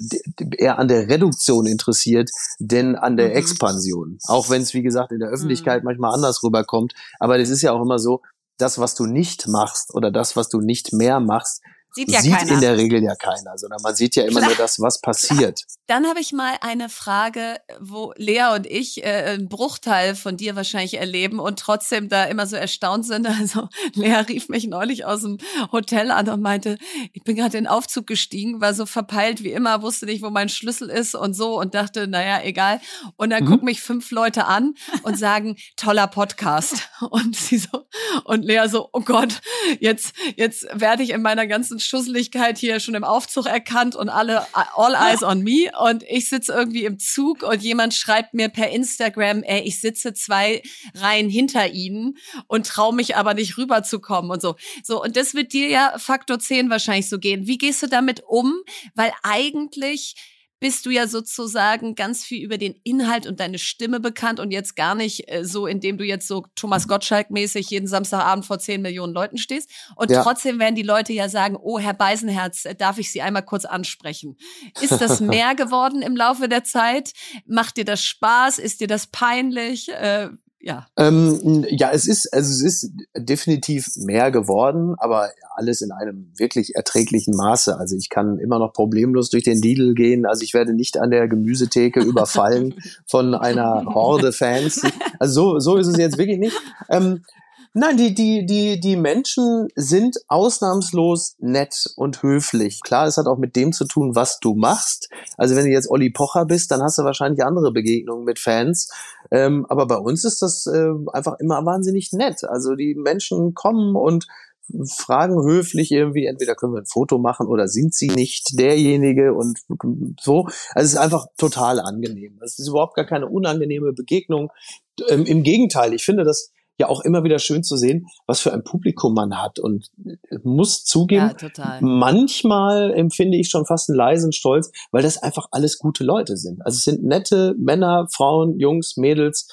eher an der Reduktion interessiert, denn an der Mhm. Expansion. Auch wenn es, wie gesagt, in der Öffentlichkeit Mhm. manchmal anders rüberkommt. Aber das ist ja auch immer so, das, was du nicht machst oder das, was du nicht mehr machst, Sieht ja sieht keiner. in der Regel ja keiner, sondern man sieht ja immer Klar. nur das, was passiert. Dann habe ich mal eine Frage, wo Lea und ich äh, einen Bruchteil von dir wahrscheinlich erleben und trotzdem da immer so erstaunt sind. Also Lea rief mich neulich aus dem Hotel an und meinte, ich bin gerade in den Aufzug gestiegen, war so verpeilt wie immer, wusste nicht, wo mein Schlüssel ist und so und dachte, naja, egal. Und dann Mhm. gucken mich fünf Leute an und sagen, toller Podcast. Und sie so, und Lea so, oh Gott, jetzt, jetzt werde ich in meiner ganzen Schusseligkeit hier schon im Aufzug erkannt und alle all eyes on me. Und ich sitze irgendwie im Zug und jemand schreibt mir per Instagram, ey, ich sitze zwei Reihen hinter ihnen und traue mich aber nicht rüberzukommen und so. So, und das wird dir ja Faktor 10 wahrscheinlich so gehen. Wie gehst du damit um? Weil eigentlich bist du ja sozusagen ganz viel über den Inhalt und deine Stimme bekannt und jetzt gar nicht äh, so, indem du jetzt so Thomas Gottschalk-mäßig jeden Samstagabend vor 10 Millionen Leuten stehst. Und Ja. trotzdem werden die Leute ja sagen, oh, Herr Beisenherz, äh, darf ich Sie einmal kurz ansprechen? Ist das mehr geworden im Laufe der Zeit? Macht dir das Spaß? Ist dir das peinlich? Äh, ja. Ähm, ja, es ist, also es ist definitiv mehr geworden, aber alles in einem wirklich erträglichen Maße. Also ich kann immer noch problemlos durch den Lidl gehen. Also ich werde nicht an der Gemüsetheke überfallen von einer Horde Fans. Also so, so ist es jetzt wirklich nicht. Ähm, Nein, die, die, die, die Menschen sind ausnahmslos nett und höflich. Klar, es hat auch mit dem zu tun, was du machst. Also wenn du jetzt Olli Pocher bist, dann hast du wahrscheinlich andere Begegnungen mit Fans. Ähm, aber bei uns ist das äh, einfach immer wahnsinnig nett. Also die Menschen kommen und fragen höflich irgendwie, entweder können wir ein Foto machen oder sind sie nicht derjenige und so. Also es ist einfach total angenehm. Es ist überhaupt gar keine unangenehme Begegnung. Ähm, Im Gegenteil, ich finde das ja auch immer wieder schön zu sehen, was für ein Publikum man hat und muss zugeben, Ja, total. manchmal empfinde ich schon fast einen leisen Stolz, weil das einfach alles gute Leute sind. Also es sind nette Männer, Frauen, Jungs, Mädels,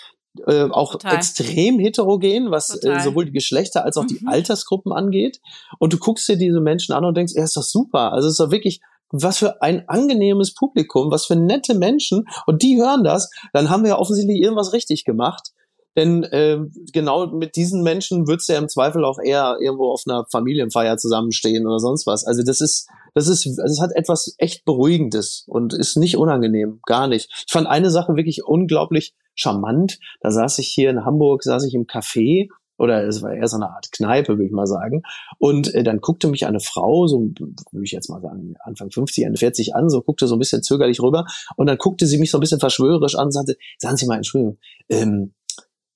äh, auch Total. extrem heterogen, was äh, sowohl die Geschlechter als auch die Mhm. Altersgruppen angeht. Und du guckst dir diese Menschen an und denkst, ja, ist doch super. Also es ist doch wirklich was für ein angenehmes Publikum, was für nette Menschen. Und die hören das, dann haben wir ja offensichtlich irgendwas richtig gemacht. Denn äh, genau mit diesen Menschen würdest du ja im Zweifel auch eher irgendwo auf einer Familienfeier zusammenstehen oder sonst was. Also das ist, das ist, also es hat etwas echt Beruhigendes und ist nicht unangenehm, gar nicht. Ich fand eine Sache wirklich unglaublich charmant. Da saß ich hier in Hamburg, saß ich im Café oder es war eher so eine Art Kneipe, würde ich mal sagen. Und äh, dann guckte mich eine Frau, so würde ich jetzt mal sagen, Anfang 50, Ende 40 an, so guckte so ein bisschen zögerlich rüber und dann guckte sie mich so ein bisschen verschwörerisch an und sagte, sagen Sie mal, Entschuldigung, ähm,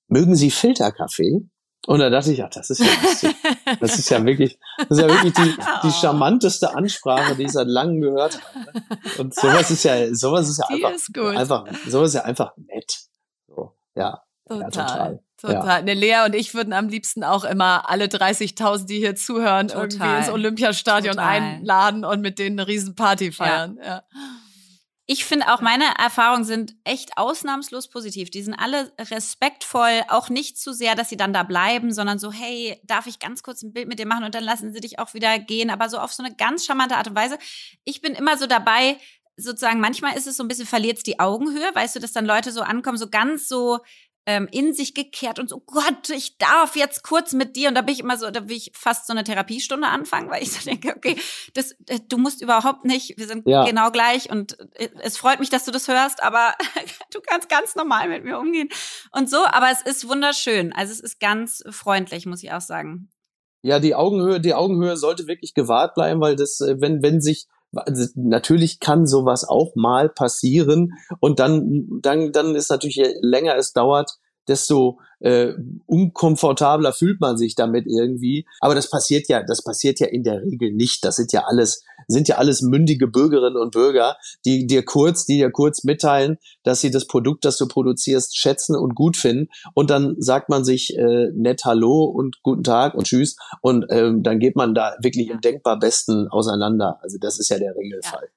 mögen Sie Filterkaffee? Und da dachte ich, ja, das ist ja lustig. Das ist ja wirklich, das ist ja wirklich die, die charmanteste Ansprache, die ich seit langem gehört habe. Und sowas ist ja, sowas ist ja Die einfach, ist einfach, sowas ist ja einfach nett. So, ja. Total. total. Total. Ne, Lea und ich würden am liebsten auch immer alle 30.000, die hier zuhören, Total. irgendwie ins Olympiastadion Total. einladen und mit denen eine Riesenparty feiern. Ja. Ich finde auch, meine Erfahrungen sind echt ausnahmslos positiv. Die sind alle respektvoll, auch nicht zu sehr, dass sie dann da bleiben, sondern so, hey, darf ich ganz kurz ein Bild mit dir machen und dann lassen sie dich auch wieder gehen, aber so auf so eine ganz charmante Art und Weise. Ich bin immer so dabei, sozusagen, manchmal ist es so ein bisschen, verliert die Augenhöhe, weißt du, dass dann Leute so ankommen, so ganz so ähm, in sich gekehrt und so, Gott, ich darf jetzt kurz mit dir. Und da bin ich immer so, da will ich fast so eine Therapiestunde anfangen, weil ich so denke, okay, das, äh, du musst überhaupt nicht, wir sind Ja. genau gleich und äh, es freut mich, dass du das hörst, aber du kannst ganz normal mit mir umgehen und so. Aber es ist wunderschön. Also es ist ganz freundlich, muss ich auch sagen. Ja, die Augenhöhe, die Augenhöhe sollte wirklich gewahrt bleiben, weil das, äh, wenn, wenn sich, natürlich kann sowas auch mal passieren und dann, dann, dann ist natürlich, je länger es dauert, desto äh, unkomfortabler fühlt man sich damit irgendwie. Aber das passiert ja, das passiert ja in der Regel nicht. Das sind ja alles, sind ja alles mündige Bürgerinnen und Bürger, die dir kurz, die dir kurz mitteilen, dass sie das Produkt, das du produzierst, schätzen und gut finden. Und dann sagt man sich äh, nett Hallo und guten Tag und Tschüss. Und ähm, dann geht man da wirklich im denkbar Besten auseinander. Also das ist ja der Regelfall.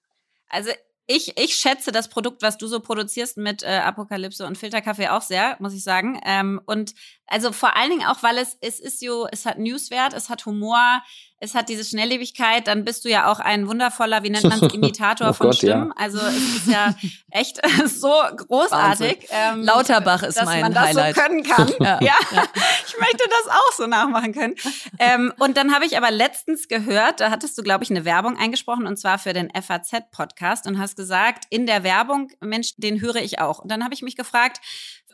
Also ich, ich schätze das Produkt, was du so produzierst mit äh, Apokalypse und Filterkaffee auch sehr, muss ich sagen. Ähm, und also vor allen Dingen auch, weil es, es ist so, es hat Newswert, es hat Humor, es hat diese Schnelllebigkeit, dann bist du ja auch ein wundervoller, wie nennt man es, Imitator Oh von Gott, Stimmen. Also es ist ja echt so großartig. Ähm, Lauterbach ist dass mein man das Highlight. so können kann. Ja. ja. ich möchte das auch so nachmachen können. Ähm, und dann habe ich aber letztens gehört, da hattest du, glaube ich, eine Werbung eingesprochen und zwar für den FAZ-Podcast und hast gesagt, in der Werbung, Mensch, den höre ich auch. Und dann habe ich mich gefragt,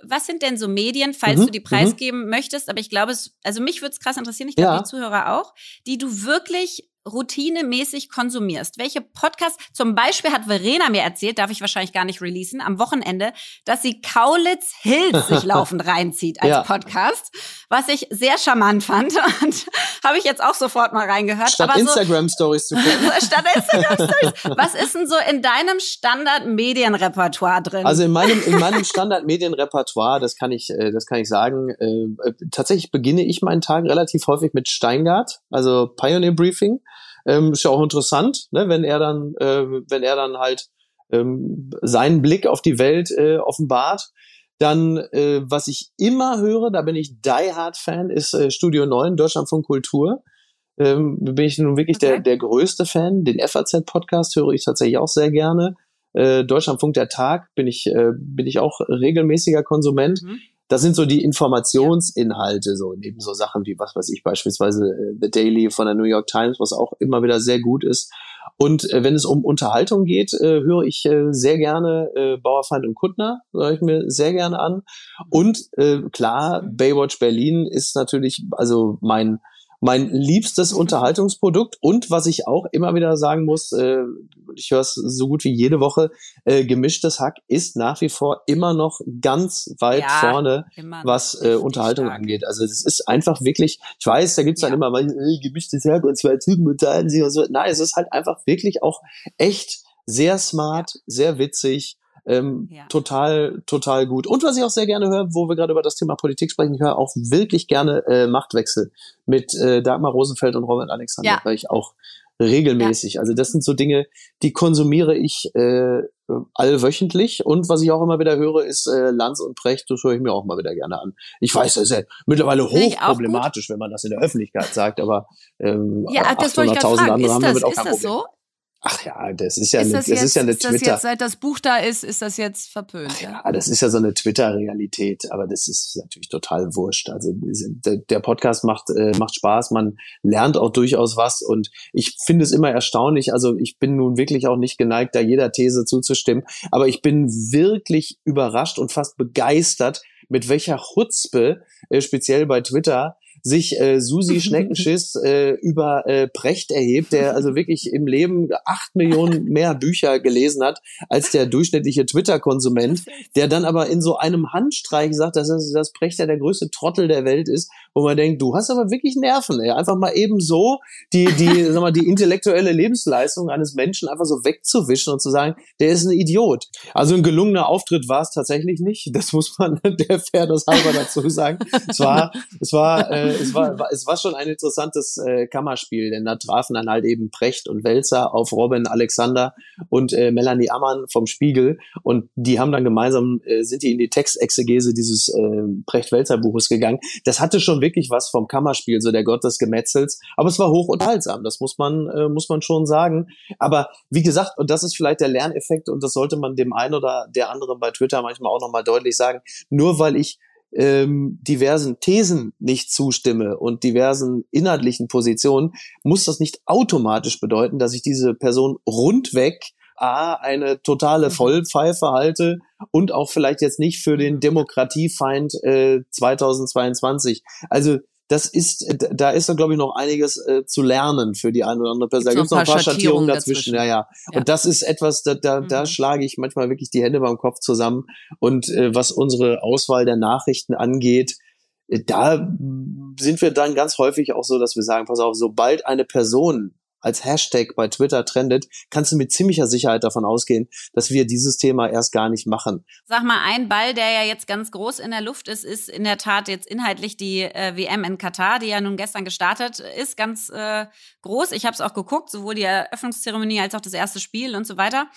was sind denn so Medien, falls Mhm, du die preisgeben möchtest, aber ich glaube, es, also mich würde es krass interessieren, ich glaube, Ja. die Zuhörer auch, die du wirklich routinemäßig konsumierst. Welche Podcasts, zum Beispiel hat Verena mir erzählt, darf ich wahrscheinlich gar nicht releasen, am Wochenende, dass sie Kaulitz Hills sich laufend reinzieht als Ja. Podcast, was ich sehr charmant fand und habe ich jetzt auch sofort mal reingehört. Statt so, Instagram-Stories zu gucken. statt Instagram Stories. Was ist denn so in deinem Standard-Medienrepertoire drin? Also in meinem, in meinem Standard-Medienrepertoire, das kann ich, äh, das kann ich sagen, äh, äh, tatsächlich beginne ich meinen Tag relativ häufig mit Steingart, also Pioneer Briefing. Ähm, ist ja auch interessant, ne, wenn er dann, äh, wenn er dann halt ähm, seinen Blick auf die Welt äh, offenbart. Dann, äh, was ich immer höre, da bin ich Die Hard Fan, ist äh, Studio 9, Deutschland von Kultur. Ähm, bin ich nun wirklich okay. der, der größte Fan. Den FAZ-Podcast höre ich tatsächlich auch sehr gerne. Äh, Deutschlandfunk der Tag bin ich, äh, bin ich auch regelmäßiger Konsument. Mhm. Das sind so die Informationsinhalte, so neben so Sachen wie, was weiß ich, beispielsweise äh, The Daily von der New York Times, was auch immer wieder sehr gut ist. Und äh, wenn es um Unterhaltung geht, äh, höre ich äh, sehr gerne äh, Bauerfeind und Kuttner, höre ich mir sehr gerne an. Und äh, klar. Baywatch Berlin ist natürlich also mein mein liebstes Unterhaltungsprodukt und was ich auch immer wieder sagen muss, äh, ich höre es so gut wie jede Woche, äh, gemischtes Hack ist nach wie vor immer noch ganz weit ja, vorne, was äh, Unterhaltung stark. angeht. Also es ist einfach wirklich, ich weiß, da gibt's ja. dann immer mal äh, gemischtes Hack und zwei Typen unterhalten sich und so. Nein, es ist halt einfach wirklich auch echt sehr smart, sehr witzig ähm, ja. Total, total gut. Und was ich auch sehr gerne höre, wo wir gerade über das Thema Politik sprechen, ich höre auch wirklich gerne äh, Machtwechsel mit äh, Dagmar Rosenfeld und Robert Alexander, ja. weil ich auch regelmäßig. Ja. Also das sind so Dinge, die konsumiere ich äh, allwöchentlich. Und was ich auch immer wieder höre, ist äh, Lanz und Precht, das höre ich mir auch mal wieder gerne an. Ich weiß, das ist ja mittlerweile hochproblematisch, wenn man das in der Öffentlichkeit sagt, aber ähm, ja, 800.000 andere haben damit auch kein Problem. So? Ach ja, das ist ja ist eine, das, das ist ja eine ist Twitter. Das jetzt, seit das Buch da ist, ist das jetzt verpönt. Ach ja, das ist ja so eine Twitter-Realität, aber das ist natürlich total wurscht. Also der Podcast macht äh, macht Spaß, man lernt auch durchaus was und ich finde es immer erstaunlich. Also ich bin nun wirklich auch nicht geneigt, da jeder These zuzustimmen, aber ich bin wirklich überrascht und fast begeistert, mit welcher Chutzpe, äh, speziell bei Twitter, sich äh, Susi Schneckenschiss äh, über äh, Precht erhebt, der also wirklich im Leben acht Millionen mehr Bücher gelesen hat als der durchschnittliche Twitter-Konsument, der dann aber in so einem Handstreich sagt, dass, dass Precht ja der größte Trottel der Welt ist, wo man denkt, du hast aber wirklich Nerven, ey. einfach mal eben so die, die, sag mal, die intellektuelle Lebensleistung eines Menschen einfach so wegzuwischen und zu sagen, der ist ein Idiot. Also ein gelungener Auftritt war es tatsächlich nicht. Das muss man der Fairness halber dazu sagen. Es war, es war äh, es, war, es war schon ein interessantes äh, Kammerspiel, denn da trafen dann halt eben Precht und Welzer auf Robin Alexander und äh, Melanie Ammann vom Spiegel und die haben dann gemeinsam, äh, sind die in die Textexegese dieses äh, Precht-Welzer-Buches gegangen. Das hatte schon wirklich was vom Kammerspiel, so der Gott des Gemetzels, aber es war hoch unterhaltsam, das muss man, äh, muss man schon sagen. Aber wie gesagt, und das ist vielleicht der Lerneffekt und das sollte man dem einen oder der anderen bei Twitter manchmal auch nochmal deutlich sagen, nur weil ich ähm, diversen Thesen nicht zustimme und diversen inhaltlichen Positionen, muss das nicht automatisch bedeuten, dass ich diese Person rundweg A, eine totale mhm. Vollpfeife halte und auch vielleicht jetzt nicht für den Demokratiefeind äh, 2022. Also das ist, da ist da glaube ich noch einiges äh, zu lernen für die eine oder andere Person. Da gibt es noch ein paar Schattierungen dazwischen. dazwischen. Ja, ja, ja. Und das ist etwas, da, da, mhm. da schlage ich manchmal wirklich die Hände beim Kopf zusammen. Und äh, was unsere Auswahl der Nachrichten angeht, äh, da sind wir dann ganz häufig auch so, dass wir sagen, pass auf, sobald eine Person als Hashtag bei Twitter trendet, kannst du mit ziemlicher Sicherheit davon ausgehen, dass wir dieses Thema erst gar nicht machen. Sag mal, ein Ball, der ja jetzt ganz groß in der Luft ist, ist in der Tat jetzt inhaltlich die äh, WM in Katar, die ja nun gestern gestartet ist, ganz äh, groß. Ich habe es auch geguckt, sowohl die Eröffnungszeremonie als auch das erste Spiel und so weiter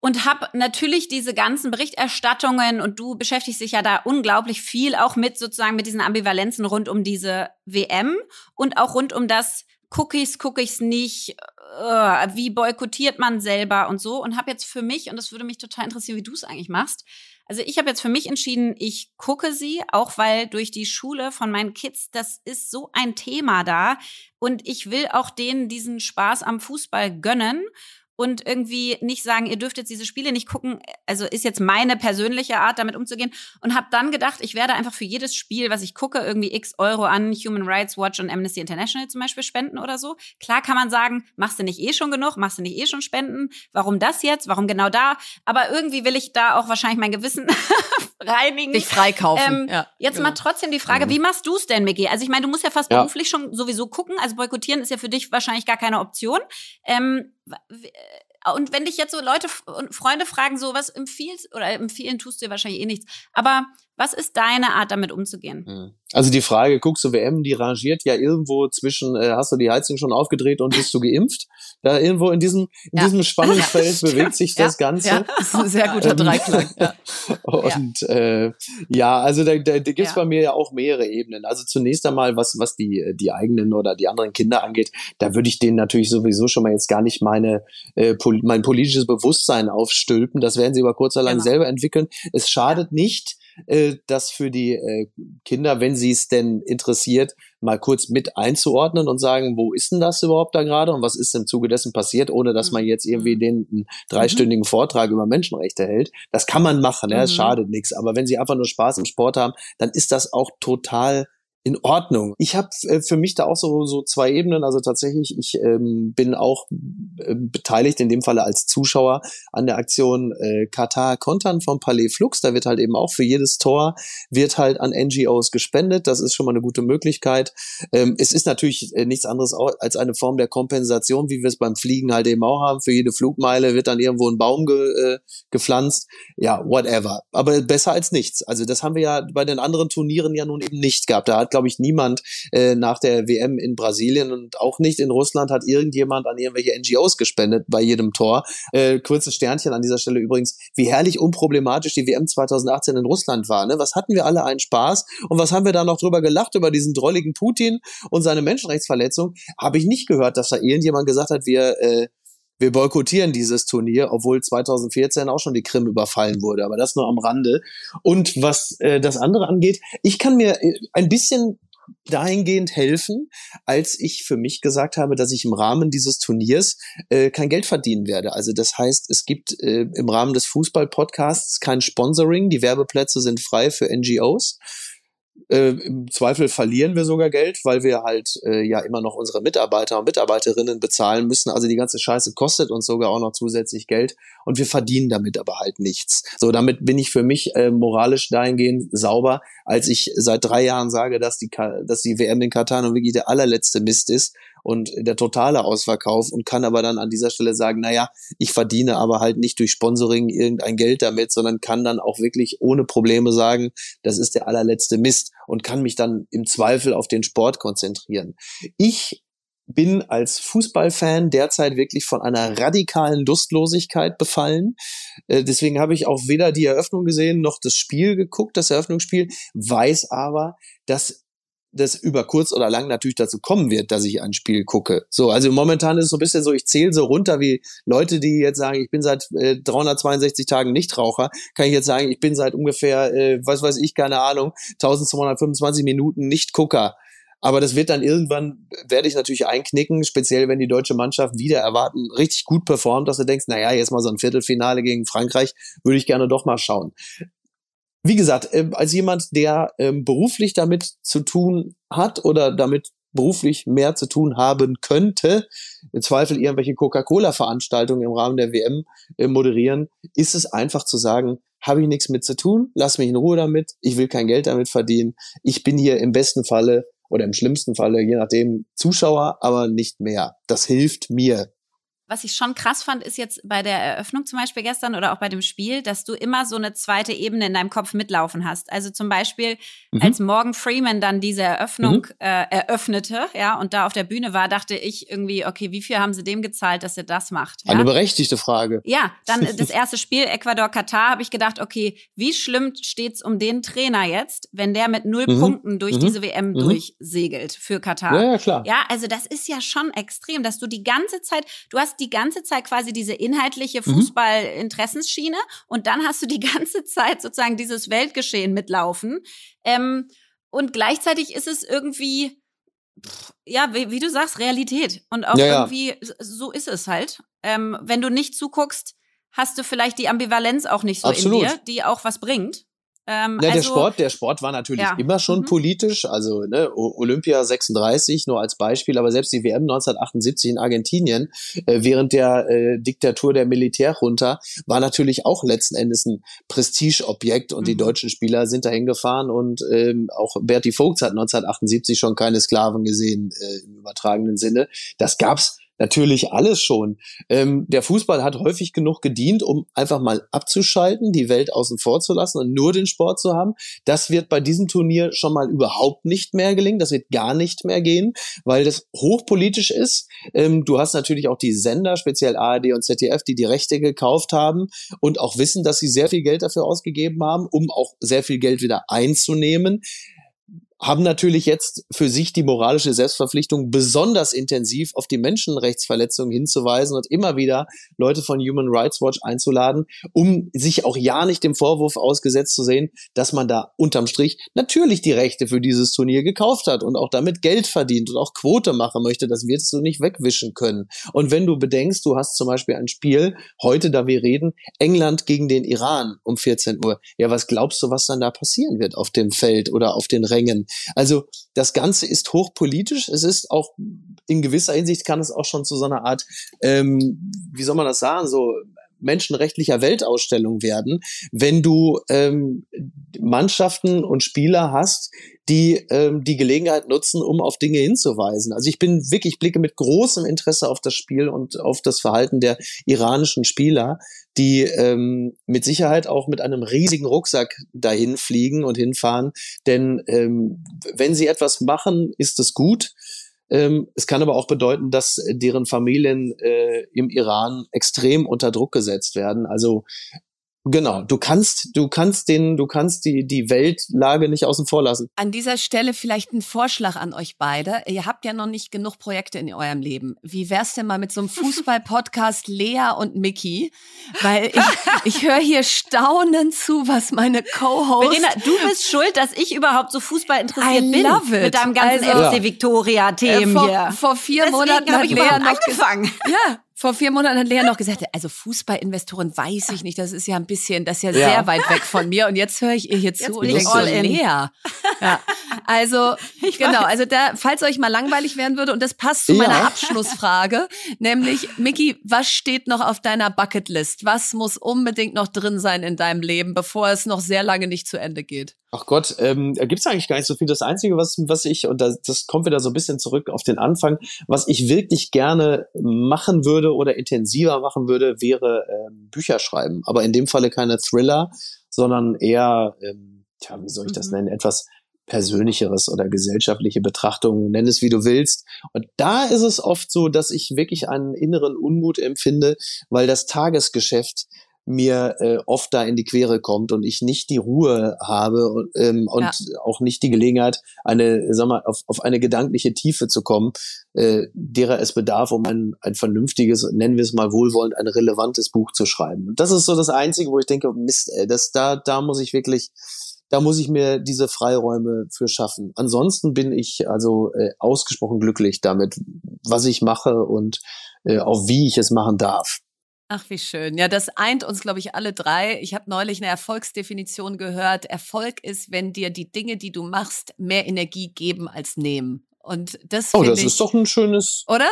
und habe natürlich diese ganzen Berichterstattungen und du beschäftigst dich ja da unglaublich viel auch mit sozusagen mit diesen Ambivalenzen rund um diese WM und auch rund um das Cookies, Cookies nicht, äh, wie boykottiert man selber und so und habe jetzt für mich und das würde mich total interessieren, wie du es eigentlich machst. Also ich habe jetzt für mich entschieden, ich gucke sie, auch weil durch die Schule von meinen Kids, das ist so ein Thema da und ich will auch denen diesen Spaß am Fußball gönnen und irgendwie nicht sagen, ihr dürft jetzt diese Spiele nicht gucken. Also ist jetzt meine persönliche Art, damit umzugehen. Und habe dann gedacht, ich werde einfach für jedes Spiel, was ich gucke, irgendwie x Euro an Human Rights Watch und Amnesty International zum Beispiel spenden oder so. Klar kann man sagen, machst du nicht eh schon genug, machst du nicht eh schon spenden? Warum das jetzt? Warum genau da? Aber irgendwie will ich da auch wahrscheinlich mein Gewissen reinigen. Dich freikaufen. Ähm, ja, jetzt genau. mal trotzdem die Frage, mhm. wie machst du es denn, Micky? Also ich meine, du musst ja fast ja. beruflich schon sowieso gucken. Also boykottieren ist ja für dich wahrscheinlich gar keine Option. Ähm, äh, und wenn dich jetzt so Leute und Freunde fragen, so was empfiehlst oder empfehlen tust du dir wahrscheinlich eh nichts. Aber Was ist deine Art, damit umzugehen? Hm. Also die Frage, guckst du WM, die rangiert ja irgendwo zwischen, äh, hast du die Heizung schon aufgedreht und bist du geimpft? Da irgendwo in diesem, in ja. diesem Spannungsfeld bewegt sich das Ganze. Ja, das ist ein sehr guter ähm, Dreiklang. Ja. Und äh, ja, also da, da, da gibt's bei mir ja auch mehrere Ebenen. Also zunächst einmal, was, was die, die eigenen oder die anderen Kinder angeht, da würde ich denen natürlich sowieso schon mal jetzt gar nicht meine, äh, pol mein politisches Bewusstsein aufstülpen. Das werden sie über kurz oder lang genau. selber entwickeln. Es schadet nicht, äh, das für die äh, Kinder, wenn sie es denn interessiert, mal kurz mit einzuordnen und sagen, wo ist denn das überhaupt da gerade und was ist im Zuge dessen passiert, ohne dass man jetzt irgendwie mhm. den einen dreistündigen mhm. Vortrag über Menschenrechte hält. Das kann man machen, ja, es mhm. schadet nichts. Aber wenn sie einfach nur Spaß im Sport haben, dann ist das auch total in Ordnung. Ich habe äh, für mich da auch so, so zwei Ebenen. Also tatsächlich, ich ähm, bin auch äh, beteiligt, in dem Falle als Zuschauer an der Aktion äh, Katar Kontern vom Palais Flux. Da wird halt eben auch für jedes Tor wird halt an NGOs gespendet. Das ist schon mal eine gute Möglichkeit. Ähm, es ist natürlich äh, nichts anderes als eine Form der Kompensation, wie wir es beim Fliegen halt eben auch haben. Für jede Flugmeile wird dann irgendwo ein Baum ge, äh, gepflanzt. Ja, whatever. Aber besser als nichts. Also das haben wir ja bei den anderen Turnieren ja nun eben nicht gehabt. Da hat glaube ich, niemand äh, nach der WM in Brasilien und auch nicht in Russland hat irgendjemand an irgendwelche NGOs gespendet bei jedem Tor. Äh, kurzes Sternchen an dieser Stelle übrigens, wie herrlich unproblematisch die WM 2018 in Russland war. Ne? Was hatten wir alle einen Spaß und was haben wir da noch drüber gelacht über diesen drolligen Putin und seine Menschenrechtsverletzung? Habe ich nicht gehört, dass da irgendjemand gesagt hat, wir äh, wir boykottieren dieses Turnier, obwohl 2014 auch schon die Krim überfallen wurde, aber das nur am Rande. Und was äh, das andere angeht, ich kann mir äh, ein bisschen dahingehend helfen, als ich für mich gesagt habe, dass ich im Rahmen dieses Turniers äh, kein Geld verdienen werde. Also das heißt, es gibt äh, im Rahmen des Fußball-Podcasts kein Sponsoring, die Werbeplätze sind frei für NGOs. Äh, Im Zweifel verlieren wir sogar Geld, weil wir halt äh, ja immer noch unsere Mitarbeiter und Mitarbeiterinnen bezahlen müssen. Also die ganze Scheiße kostet uns sogar auch noch zusätzlich Geld und wir verdienen damit aber halt nichts. So, damit bin ich für mich äh, moralisch dahingehend sauber, als ich seit drei Jahren sage, dass die, dass die WM in Katar nun wirklich der allerletzte Mist ist und der totale Ausverkauf und kann aber dann an dieser Stelle sagen, naja, ich verdiene aber halt nicht durch Sponsoring irgendein Geld damit, sondern kann dann auch wirklich ohne Probleme sagen, das ist der allerletzte Mist und kann mich dann im Zweifel auf den Sport konzentrieren. Ich bin als Fußballfan derzeit wirklich von einer radikalen Lustlosigkeit befallen. Äh, deswegen habe ich auch weder die Eröffnung gesehen noch das Spiel geguckt, das Eröffnungsspiel, weiß aber, dass das über kurz oder lang natürlich dazu kommen wird, dass ich ein Spiel gucke. So, also momentan ist es so ein bisschen so, ich zähle so runter wie Leute, die jetzt sagen, ich bin seit äh, 362 Tagen Nichtraucher, kann ich jetzt sagen, ich bin seit ungefähr, äh, was weiß ich, keine Ahnung, 1225 Minuten Nichtgucker. Aber das wird dann irgendwann, werde ich natürlich einknicken, speziell wenn die deutsche Mannschaft wieder erwarten, richtig gut performt, dass du denkst, naja, jetzt mal so ein Viertelfinale gegen Frankreich, würde ich gerne doch mal schauen wie gesagt, äh, als jemand, der ähm, beruflich damit zu tun hat oder damit beruflich mehr zu tun haben könnte, im Zweifel irgendwelche Coca-Cola-Veranstaltungen im Rahmen der WM äh, moderieren, ist es einfach zu sagen, habe ich nichts mit zu tun, lass mich in Ruhe damit, ich will kein Geld damit verdienen, ich bin hier im besten Falle oder im schlimmsten Falle, je nachdem, Zuschauer, aber nicht mehr. Das hilft mir was ich schon krass fand, ist jetzt bei der Eröffnung zum Beispiel gestern oder auch bei dem Spiel, dass du immer so eine zweite Ebene in deinem Kopf mitlaufen hast. Also zum Beispiel, mhm. als Morgan Freeman dann diese Eröffnung mhm. äh, eröffnete, ja, und da auf der Bühne war, dachte ich irgendwie, okay, wie viel haben sie dem gezahlt, dass er das macht? Ja? Eine berechtigte Frage. Ja, dann das erste Spiel, Ecuador-Katar, habe ich gedacht, okay, wie schlimm steht's um den Trainer jetzt, wenn der mit null mhm. Punkten durch mhm. diese WM mhm. durchsegelt für Katar? Ja, ja, klar. Ja, also das ist ja schon extrem, dass du die ganze Zeit, du hast die ganze Zeit quasi diese inhaltliche mhm. Fußball-Interessensschiene und dann hast du die ganze Zeit sozusagen dieses Weltgeschehen mitlaufen. Ähm, und gleichzeitig ist es irgendwie, pff, ja, wie, wie, du sagst, Realität. Und auch ja, irgendwie, so ist es halt. Ähm, wenn du nicht zuguckst, hast du vielleicht die Ambivalenz auch nicht so Absolut. in dir, die auch was bringt. Ähm, ja, also, der Sport, der Sport war natürlich ja. immer schon mhm. politisch, also ne, Olympia 36 nur als Beispiel, aber selbst die WM 1978 in Argentinien äh, während der äh, Diktatur der Militärjunta war natürlich auch letzten Endes ein Prestigeobjekt und mhm. die deutschen Spieler sind dahin gefahren und ähm, auch Berti Vogts hat 1978 schon keine Sklaven gesehen äh, im übertragenen Sinne. Das gab's natürlich alles schon. Ähm, der Fußball hat häufig genug gedient, um einfach mal abzuschalten, die Welt außen vor zu lassen und nur den Sport zu haben. Das wird bei diesem Turnier schon mal überhaupt nicht mehr gelingen. Das wird gar nicht mehr gehen, weil das hochpolitisch ist. Ähm, du hast natürlich auch die Sender, speziell ARD und ZDF, die die Rechte gekauft haben und auch wissen, dass sie sehr viel Geld dafür ausgegeben haben, um auch sehr viel Geld wieder einzunehmen haben natürlich jetzt für sich die moralische Selbstverpflichtung, besonders intensiv auf die Menschenrechtsverletzungen hinzuweisen und immer wieder Leute von Human Rights Watch einzuladen, um sich auch ja nicht dem Vorwurf ausgesetzt zu sehen, dass man da unterm Strich natürlich die Rechte für dieses Turnier gekauft hat und auch damit Geld verdient und auch Quote machen möchte. Das wirst du nicht wegwischen können. Und wenn du bedenkst, du hast zum Beispiel ein Spiel, heute, da wir reden, England gegen den Iran um 14 Uhr. Ja, was glaubst du, was dann da passieren wird auf dem Feld oder auf den Rängen? Also das Ganze ist hochpolitisch. Es ist auch in gewisser Hinsicht kann es auch schon zu so einer Art, ähm, wie soll man das sagen, so menschenrechtlicher Weltausstellung werden, wenn du ähm, Mannschaften und Spieler hast, die ähm, die Gelegenheit nutzen, um auf Dinge hinzuweisen. Also ich bin wirklich, blicke mit großem Interesse auf das Spiel und auf das Verhalten der iranischen Spieler, die ähm, mit Sicherheit auch mit einem riesigen Rucksack dahin fliegen und hinfahren. Denn ähm, wenn sie etwas machen, ist es gut. Ähm, es kann aber auch bedeuten, dass deren Familien äh, im Iran extrem unter Druck gesetzt werden. Also Genau, du kannst, du kannst den, du kannst die, die Weltlage nicht außen vor lassen. An dieser Stelle vielleicht ein Vorschlag an euch beide. Ihr habt ja noch nicht genug Projekte in eurem Leben. Wie wär's denn mal mit so einem Fußball-Podcast Lea und Mickey? Weil ich, ich höre hier staunend zu, was meine Co-Host. Verena, du bist schuld, dass ich überhaupt so Fußball interessiert I bin. love it. Mit deinem ganzen Also- FC Victoria-Themen Äh, vor, hier. vor vier Deswegen Monaten habe hat ich Lea überhaupt angefangen. Ja, vor vier Monaten hat Lea noch gesagt, also Fußballinvestoren weiß ich nicht, das ist ja ein bisschen, das ist ja, Ja. sehr weit weg von mir und jetzt höre ich ihr hier zu Jetzt und bin ich denke so, all in. Lea. Ja. Also, Ich genau, weiß. also da, falls euch mal langweilig werden würde und das passt zu Ja. meiner Abschlussfrage, nämlich, Miki, was steht noch auf deiner Bucketlist? Was muss unbedingt noch drin sein in deinem Leben, bevor es noch sehr lange nicht zu Ende geht? Ach Gott, ähm, da gibt's eigentlich gar nicht so viel. Das Einzige, was, was ich, und das, das kommt wieder so ein bisschen zurück auf den Anfang, was ich wirklich gerne machen würde oder intensiver machen würde, wäre ähm, Bücher schreiben. Aber in dem Falle keine Thriller, sondern eher, ähm, tja, wie soll ich das Mhm. nennen, etwas persönlicheres oder gesellschaftliche Betrachtungen, nenn es wie du willst. Und da ist es oft so, dass ich wirklich einen inneren Unmut empfinde, weil das Tagesgeschäft mir äh, oft da in die Quere kommt und ich nicht die Ruhe habe und, ähm, und Ja. auch nicht die Gelegenheit, eine, sag mal, auf, auf eine gedankliche Tiefe zu kommen, äh, derer es bedarf, um ein, ein vernünftiges, nennen wir es mal wohlwollend, ein relevantes Buch zu schreiben. Und das ist so das Einzige, wo ich denke, Mist, ey, das, da, da muss ich wirklich, da muss ich mir diese Freiräume für schaffen. Ansonsten bin ich also äh, ausgesprochen glücklich damit, was ich mache und äh, auch wie ich es machen darf. Ach, wie schön. Ja, das eint uns, glaube ich, alle drei. Ich habe neulich eine Erfolgsdefinition gehört. Erfolg ist, wenn dir die Dinge, die du machst, mehr Energie geben als nehmen. Und das Oh, das ich, ist doch ein schönes oder?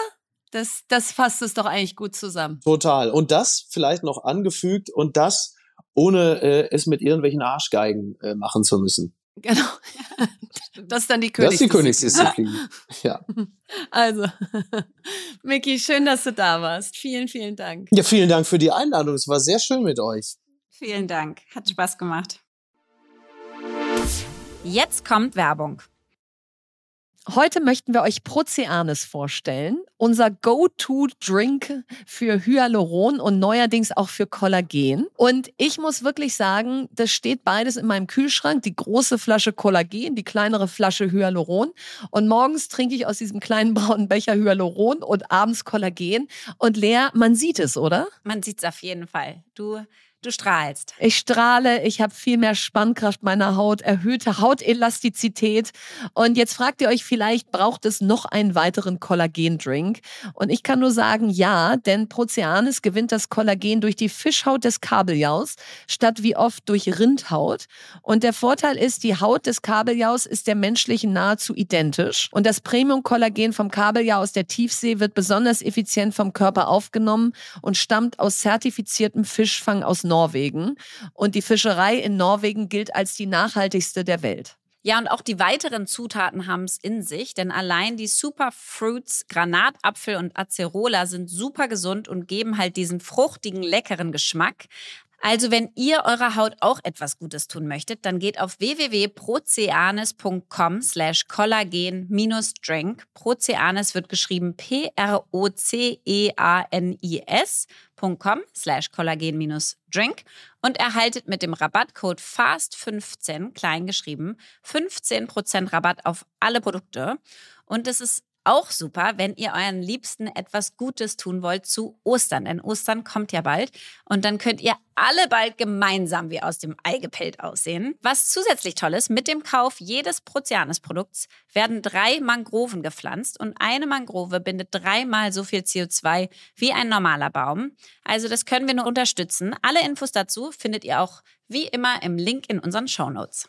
Das, das fasst es doch eigentlich gut zusammen. Total. Und das vielleicht noch angefügt und das ohne äh, es mit irgendwelchen Arschgeigen äh, machen zu müssen. Genau. Das ist dann die Das ist die Königsdisziplin. Königsdisziplin. ja. Also, Miki, schön, dass du da warst. Vielen, vielen Dank. ja, vielen Dank für die Einladung. Es war sehr schön mit euch. Vielen Dank. Hat Spaß gemacht. Jetzt kommt Werbung. Heute möchten wir euch Proceanes vorstellen, unser Go-To-Drink für Hyaluron und neuerdings auch für Kollagen. Und ich muss wirklich sagen, das steht beides in meinem Kühlschrank, die große Flasche Kollagen, die kleinere Flasche Hyaluron. Und morgens trinke ich aus diesem kleinen braunen Becher Hyaluron und abends Kollagen. Und Lea, man sieht es, oder? Man sieht's auf jeden Fall. Du, du strahlst. Ich strahle, ich habe viel mehr Spannkraft meiner Haut, erhöhte Hautelastizität. Und jetzt fragt ihr euch vielleicht, braucht es noch einen weiteren Kollagendrink? Und ich kann nur sagen, ja, denn Proceanis gewinnt das Kollagen durch die Fischhaut des Kabeljaus statt wie oft durch Rindhaut. Und der Vorteil ist, die Haut des Kabeljaus ist der menschlichen nahezu identisch. Und das Premium-Kollagen vom Kabeljau aus der Tiefsee wird besonders effizient vom Körper aufgenommen und stammt aus zertifiziertem Fischfang aus Norwegen. Und die Fischerei in Norwegen gilt als die nachhaltigste der Welt. Ja, und auch die weiteren Zutaten haben es in sich, denn allein die Superfruits Granatapfel und Acerola sind super gesund und geben halt diesen fruchtigen, leckeren Geschmack. Also wenn ihr eurer Haut auch etwas Gutes tun möchtet, dann geht auf www.proceanis.com slash kollagen-drink. Proceanis wird geschrieben P-R-O-C-E-A-N-I-S.com slash kollagen-drink und erhaltet mit dem Rabattcode FAST15, kleingeschrieben, 15% Rabatt auf alle Produkte. Und es ist auch super, wenn ihr euren Liebsten etwas Gutes tun wollt zu Ostern. Denn Ostern kommt ja bald und dann könnt ihr alle bald gemeinsam wie aus dem Ei gepellt aussehen. Was zusätzlich toll ist, mit dem Kauf jedes Proceanis-Produkts werden drei Mangroven gepflanzt und eine Mangrove bindet dreimal so viel CO2 wie ein normaler Baum. Also das können wir nur unterstützen. Alle Infos dazu findet ihr auch wie immer im Link in unseren Shownotes.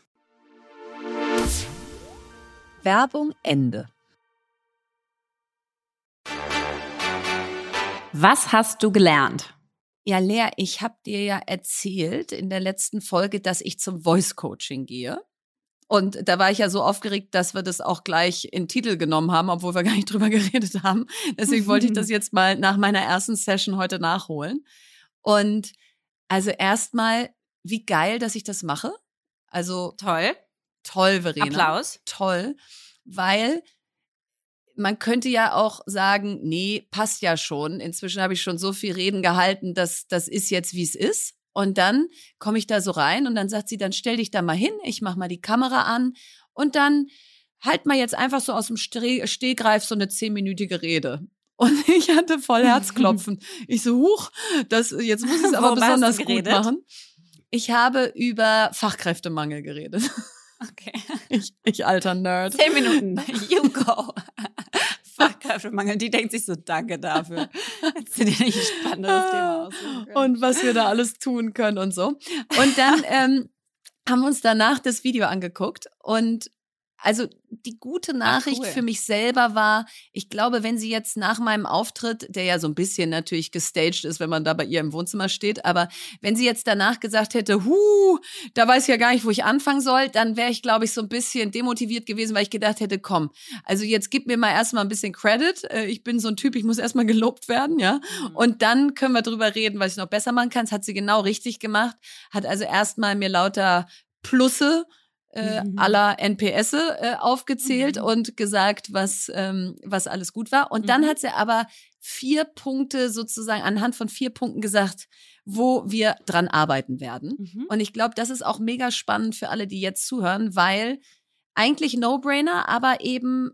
Werbung Ende. Was hast du gelernt? Ja, Lea, ich habe dir ja erzählt in der letzten Folge, dass ich zum Voice Coaching gehe. Und da war ich ja so aufgeregt, dass wir das auch gleich in Titel genommen haben, obwohl wir gar nicht drüber geredet haben. Deswegen wollte ich das jetzt mal nach meiner ersten Session heute nachholen. Und also erstmal, wie geil, dass ich das mache. Also Toll. toll, Verena. Applaus. Toll, weil man könnte ja auch sagen, nee, passt ja schon. Inzwischen habe ich schon so viel Reden gehalten, dass das ist jetzt, wie es ist. Und dann komme ich da so rein und dann sagt sie, dann stell dich da mal hin, ich mache mal die Kamera an und dann halt mal jetzt einfach so aus dem Stehgreif so eine zehnminütige Rede. Und ich hatte voll Herzklopfen. Ich so, huch, das, jetzt muss ich es aber besonders gut machen. Ich habe über Fachkräftemangel geredet. Okay. Ich, ich alter Nerd. Zehn Minuten. You go. Fachkräftemangel. Die denkt sich so, danke dafür. Hättest du dir nicht ein spannendes Thema aussuchen können. und was wir da alles tun können und so. Und dann ähm, haben wir uns danach das Video angeguckt und also die gute Nachricht cool. für mich selber war, ich glaube, wenn sie jetzt nach meinem Auftritt, der ja so ein bisschen natürlich gestaged ist, wenn man da bei ihr im Wohnzimmer steht, aber wenn sie jetzt danach gesagt hätte, hu, da weiß ich ja gar nicht, wo ich anfangen soll, dann wäre ich, glaube ich, so ein bisschen demotiviert gewesen, weil ich gedacht hätte, komm, also jetzt gib mir mal erstmal ein bisschen Credit. Äh, Ich bin so ein Typ, ich muss erstmal gelobt werden, ja. Mhm. Und dann können wir drüber reden, was ich noch besser machen kann. Das hat sie genau richtig gemacht. Hat also erstmal mir lauter Plusse äh, Mhm. aller NPS äh, aufgezählt Mhm. und gesagt, was, ähm, was alles gut war. Und dann Mhm. hat sie aber vier Punkte sozusagen anhand von vier Punkten gesagt, wo wir dran arbeiten werden. Mhm. Und ich glaube, das ist auch mega spannend für alle, die jetzt zuhören, weil eigentlich No-Brainer, aber eben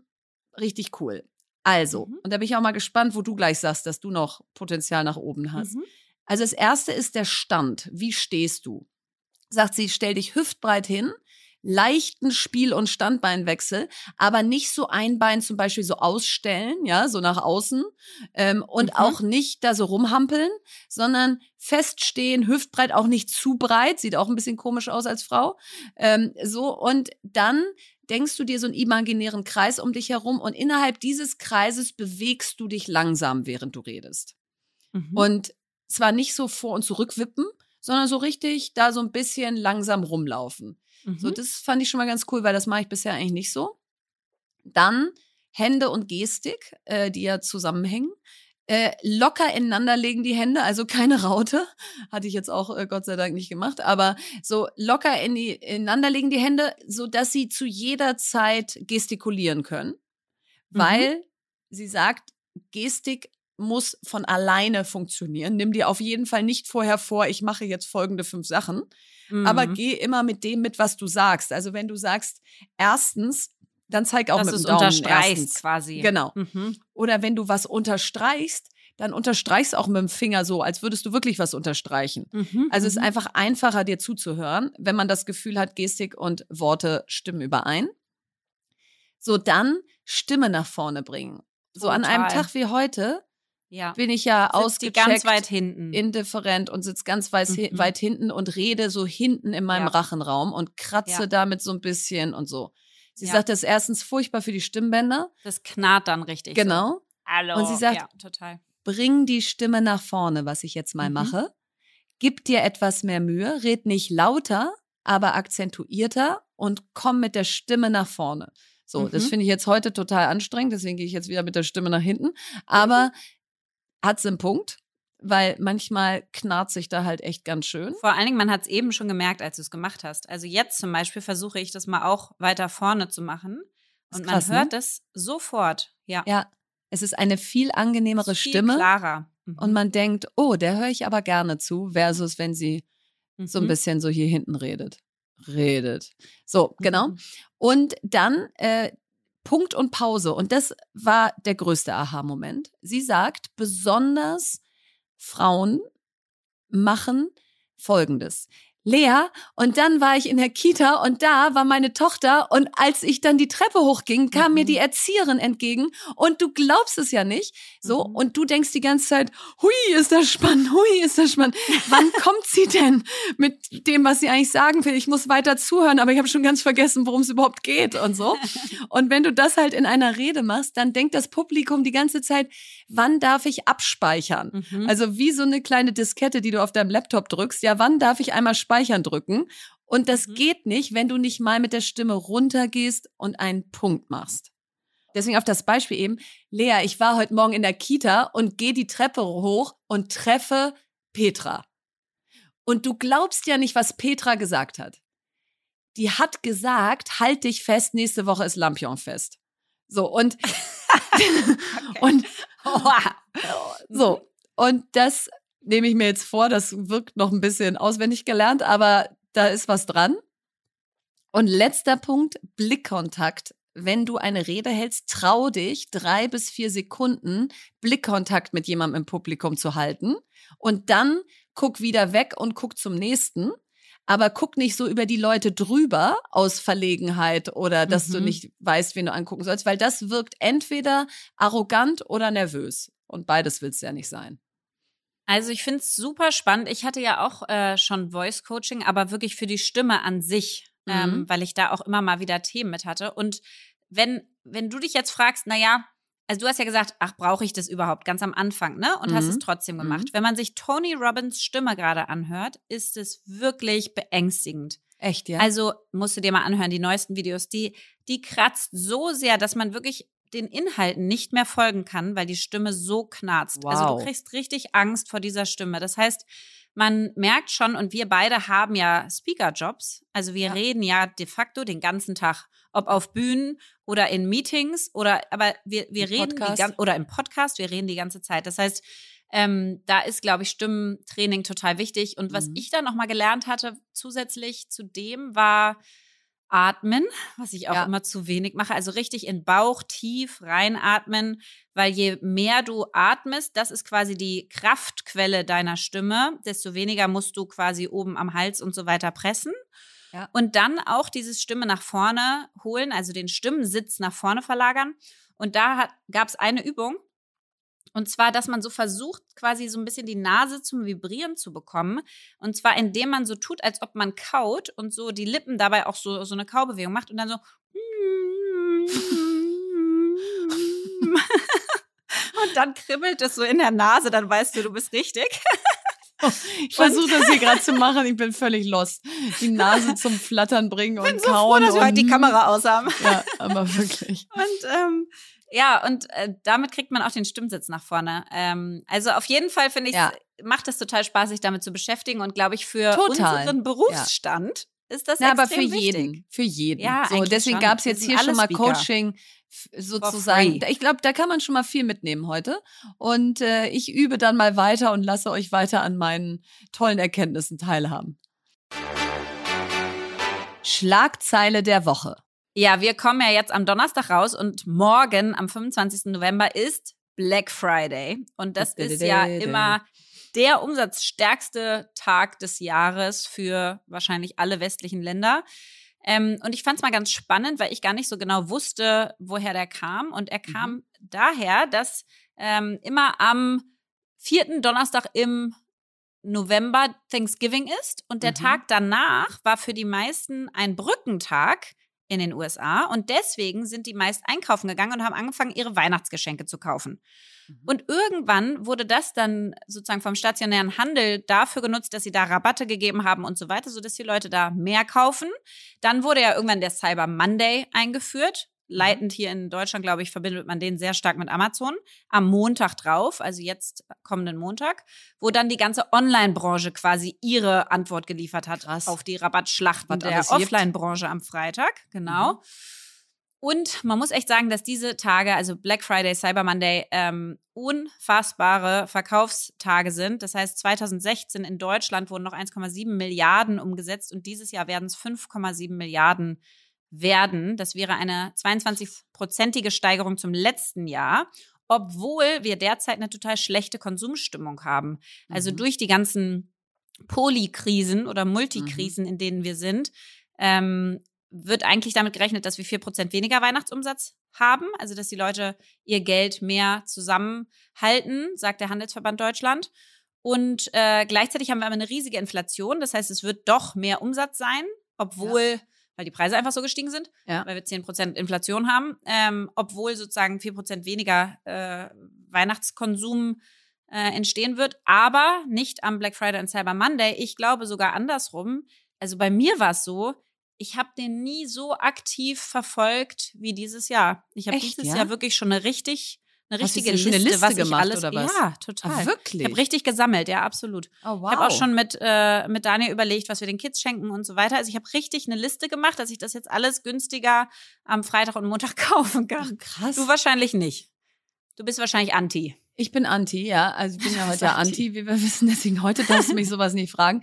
richtig cool. Also, Mhm. und da bin ich auch mal gespannt, wo du gleich sagst, dass du noch Potenzial nach oben hast. Also das erste ist der Stand. Wie stehst du? Sagt sie, stell dich hüftbreit hin, leichten Spiel- und Standbeinwechsel, aber nicht so ein Bein zum Beispiel so ausstellen, ja, so nach außen ähm, und Mhm. auch nicht da so rumhampeln, sondern feststehen, hüftbreit, auch nicht zu breit, sieht auch ein bisschen komisch aus als Frau. Ähm, so und dann denkst du dir so einen imaginären Kreis um dich herum und innerhalb dieses Kreises bewegst du dich langsam, während du redest. Mhm. Und zwar nicht so vor und zurück wippen, sondern so richtig da so ein bisschen langsam rumlaufen. Mhm. So, das fand ich schon mal ganz cool, weil das mache ich bisher eigentlich nicht so. Dann Hände und Gestik, äh, die ja zusammenhängen. Äh, locker ineinander legen die Hände, also keine Raute. Hatte ich jetzt auch äh, Gott sei Dank nicht gemacht, aber so locker in die, ineinander legen die Hände, so dass sie zu jeder Zeit gestikulieren können. Mhm. Weil sie sagt, Gestik muss von alleine funktionieren. Nimm dir auf jeden Fall nicht vorher vor, ich mache jetzt folgende fünf Sachen, aber Mhm. geh immer mit dem mit, was du sagst. Also wenn du sagst, erstens, dann zeig auch dass mit dem Daumen unterstreichst erstens. quasi. Genau. Mhm. Oder wenn du was unterstreichst, dann unterstreichst auch mit dem Finger so, als würdest du wirklich was unterstreichen. Mhm. Also es ist Mhm. einfach einfacher, dir zuzuhören, wenn man das Gefühl hat, Gestik und Worte stimmen überein. So, dann Stimme nach vorne bringen. So an einem Total. Tag wie heute ja. bin ich ja die ganz ausgecheckt, weit hinten. indifferent und sitze ganz weit, Mhm. weit hinten und rede so hinten in meinem Ja. Rachenraum und kratze Ja. damit so ein bisschen und so. Sie Ja. sagt, das ist erstens furchtbar für die Stimmbänder. das knarrt dann richtig. So. Genau. Hallo. Und sie sagt- ja, total. Bring die Stimme nach vorne, was ich jetzt mal Mhm. mache. Gib dir etwas mehr Mühe, red nicht lauter, aber akzentuierter und komm mit der Stimme nach vorne. So, Mhm. das finde ich jetzt heute total anstrengend, deswegen gehe ich jetzt wieder mit der Stimme nach hinten. Aber hat sie einen Punkt, weil manchmal knarrt sich da halt echt ganz schön. Vor allen Dingen, man hat es eben schon gemerkt, als du es gemacht hast. Also jetzt zum Beispiel versuche ich das mal auch weiter vorne zu machen. Und krass, man hört ne? es sofort. Ja. Ja, es ist eine viel angenehmere Viel Stimme klarer. Mhm. und man denkt, oh, der höre ich aber gerne zu, versus wenn sie so ein Mhm. bisschen so hier hinten redet. Redet. So, genau. Mhm. Und dann äh, Punkt und Pause. Und das war der größte Aha-Moment. Sie sagt, besonders Frauen machen Folgendes. Lea, und dann war ich in der Kita und da war meine Tochter und als ich dann die Treppe hochging, kam mir Mhm. die Erzieherin entgegen und du glaubst es ja nicht, so, Mhm. und du denkst die ganze Zeit, hui, ist das spannend, hui, ist das spannend. Wann kommt sie denn mit dem, was sie eigentlich sagen will? Ich muss weiter zuhören, aber ich habe schon ganz vergessen, worum es überhaupt geht und so. Und wenn du das halt in einer Rede machst, dann denkt das Publikum die ganze Zeit, wann darf ich abspeichern? Mhm. Also wie so eine kleine Diskette, die du auf deinem Laptop drückst. Ja, wann darf ich einmal speichern drücken? Und das Mhm. geht nicht, wenn du nicht mal mit der Stimme runtergehst und einen Punkt machst. Deswegen auf das Beispiel eben, Lea, ich war heute Morgen in der Kita und gehe die Treppe hoch und treffe Petra. Und du glaubst ja nicht, was Petra gesagt hat. Die hat gesagt, halt dich fest, nächste Woche ist Lampionfest. So, und, und so, und das nehme ich mir jetzt vor, das wirkt noch ein bisschen auswendig gelernt, aber da ist was dran. Und letzter Punkt, Blickkontakt. Wenn du eine Rede hältst, trau dich, drei bis vier Sekunden Blickkontakt mit jemandem im Publikum zu halten. Und dann guck wieder weg und guck zum nächsten. Aber guck nicht so über die Leute drüber aus Verlegenheit oder dass du Mhm. nicht weißt, wen du angucken sollst, weil das wirkt entweder arrogant oder nervös. Und beides willst du ja nicht sein. Also ich finde es super spannend. Ich hatte ja auch äh, schon Voice Coaching, aber wirklich für die Stimme an sich, ähm, Mhm. weil ich da auch immer mal wieder Themen mit hatte. Und wenn, wenn du dich jetzt fragst, na ja, also du hast ja gesagt, ach, brauche ich das überhaupt ganz am Anfang, ne? Und hast Mhm. es trotzdem gemacht. Mhm. Wenn man sich Tony Robbins Stimme gerade anhört, ist es wirklich beängstigend. Echt, ja? Also musst du dir mal anhören, die neuesten Videos, die, die kratzt so sehr, dass man wirklich den Inhalten nicht mehr folgen kann, weil die Stimme so knarzt. Also Wow. du kriegst richtig Angst vor dieser Stimme. Das heißt, man merkt schon, und wir beide haben ja Speaker-Jobs. Also wir Ja. reden ja de facto den ganzen Tag, ob auf Bühnen oder in Meetings oder, aber wir, wir Im reden die oder im Podcast, wir reden die ganze Zeit. Das heißt, ähm, da ist, glaube ich, Stimmentraining total wichtig. Und was Mhm. ich dann nochmal gelernt hatte, zusätzlich zu dem, war Atmen, was ich auch Ja. immer zu wenig mache. Also richtig in Bauch tief reinatmen, weil je mehr du atmest, das ist quasi die Kraftquelle deiner Stimme, desto weniger musst du quasi oben am Hals und so weiter pressen. Ja. Und dann auch diese Stimme nach vorne holen, also den Stimmensitz nach vorne verlagern. Und da gab es eine Übung, und zwar, dass man so versucht, quasi so ein bisschen die Nase zum Vibrieren zu bekommen. Und zwar, indem man so tut, als ob man kaut und so die Lippen dabei auch so, so eine Kaubewegung macht und dann so. Und dann kribbelt es so in der Nase, dann weißt du, du bist richtig. Ich versuche das hier gerade zu machen, ich bin völlig lost. Die Nase zum Flattern bringen und bin so froh, kauen. dass wir und, heute die Kamera aus haben. Ja, aber wirklich. Und ähm, ja, und äh, damit kriegt man auch den Stimmsitz nach vorne. Ähm, also auf jeden Fall finde ich, Ja. macht es total Spaß, sich damit zu beschäftigen. Und glaube ich, für Total. unseren Berufsstand ist das Na, aber für wichtig. jeden. Für jeden. Ja, so, deswegen gab es jetzt hier schon mal Speaker. Coaching sozusagen. Ich glaube, da kann man schon mal viel mitnehmen heute. Und äh, ich übe dann mal weiter und lasse euch weiter an meinen tollen Erkenntnissen teilhaben. Schlagzeile der Woche. Ja, wir kommen ja jetzt am Donnerstag raus und morgen, am 25. November, ist Black Friday. Und das ist ja immer der umsatzstärkste Tag des Jahres für wahrscheinlich alle westlichen Länder. Ähm, und ich fand es mal ganz spannend, weil ich gar nicht so genau wusste, woher der kam. Und er kam daher, dass ähm, immer am vierten Donnerstag im November Thanksgiving ist und der Mhm. Tag danach war für die meisten ein Brückentag, in den USA und deswegen sind die meist einkaufen gegangen und haben angefangen, ihre Weihnachtsgeschenke zu kaufen. Mhm. Und irgendwann wurde das dann sozusagen vom stationären Handel dafür genutzt, dass sie da Rabatte gegeben haben und so weiter, sodass die Leute da mehr kaufen. Dann wurde ja irgendwann der Cyber Monday eingeführt. Mhm. leitend hier in Deutschland, glaube ich, verbindet man den sehr stark mit Amazon. Am Montag drauf, also jetzt kommenden Montag, wo dann die ganze Online-Branche quasi ihre Antwort geliefert hat Krass. auf die Rabattschlachten der Offline-Branche am Freitag. Genau. Mhm. Und man muss echt sagen, dass diese Tage, also Black Friday, Cyber Monday, ähm, unfassbare Verkaufstage sind. Das heißt, 2016 in Deutschland wurden noch 1,7 Milliarden umgesetzt und dieses Jahr werden es 5,7 Milliarden werden. Das wäre eine 22-prozentige Steigerung zum letzten Jahr, obwohl wir derzeit eine total schlechte Konsumstimmung haben. Also mhm. durch die ganzen Polykrisen oder Multikrisen, mhm. in denen wir sind, ähm, wird eigentlich damit gerechnet, dass wir 4% weniger Weihnachtsumsatz haben. Also dass die Leute ihr Geld mehr zusammenhalten, sagt der Handelsverband Deutschland. Und äh, gleichzeitig haben wir aber eine riesige Inflation. Das heißt, es wird doch mehr Umsatz sein, obwohl ja weil die Preise einfach so gestiegen sind, ja. weil wir 10% Inflation haben, ähm, obwohl sozusagen 4% weniger äh, Weihnachtskonsum äh, entstehen wird, aber nicht am Black Friday und Cyber Monday. Ich glaube sogar andersrum. Also bei mir war es so, ich habe den nie so aktiv verfolgt wie dieses Jahr. Ich habe dieses ja? Jahr wirklich schon eine richtig eine richtige Liste, Liste, was gemacht, ich alles oder was? Ja, total. Ach, wirklich? Ich habe richtig gesammelt, ja, absolut. Oh, wow. Ich habe auch schon mit äh, mit Daniel überlegt, was wir den Kids schenken und so weiter. Also ich habe richtig eine Liste gemacht, dass ich das jetzt alles günstiger am Freitag und Montag kaufen kann. Ach, krass. Du wahrscheinlich nicht. Du bist wahrscheinlich anti. Ich bin anti, ja. Also ich bin ja heute anti, wie wir wissen. Deswegen heute darfst du mich sowas nicht fragen.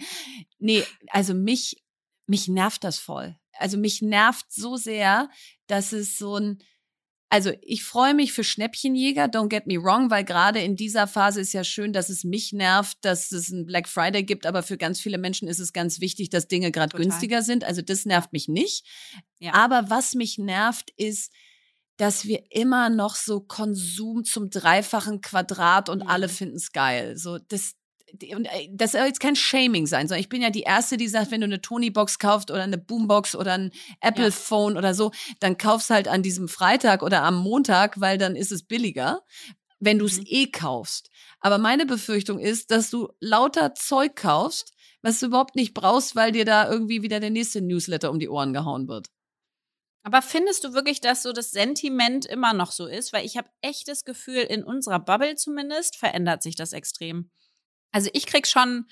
Nee, also mich mich nervt das voll. Also mich nervt so sehr, dass es so ein also ich freue mich für Schnäppchenjäger, don't get me wrong, weil gerade in dieser Phase ist ja schön, dass es mich nervt, dass es einen Black Friday gibt, aber für ganz viele Menschen ist es ganz wichtig, dass Dinge gerade günstiger sind. Also das nervt mich nicht. Ja. Aber was mich nervt, ist, dass wir immer noch so Konsum zum dreifachen Quadrat und mhm. alle finden es geil. So, das, und äh, das soll jetzt kein Shaming sein, sondern ich bin ja die Erste, die sagt, wenn du eine Tony-Box kaufst oder eine Boombox oder ein Apple-Phone ja. oder so, dann kaufst halt an diesem Freitag oder am Montag, weil dann ist es billiger, wenn du es mhm. eh kaufst. Aber meine Befürchtung ist, dass du lauter Zeug kaufst, was du überhaupt nicht brauchst, weil dir da irgendwie wieder der nächste Newsletter um die Ohren gehauen wird. Aber findest du wirklich, dass so das Sentiment immer noch so ist? Weil ich habe echt das Gefühl, in unserer Bubble zumindest verändert sich das extrem. Also ich krieg schon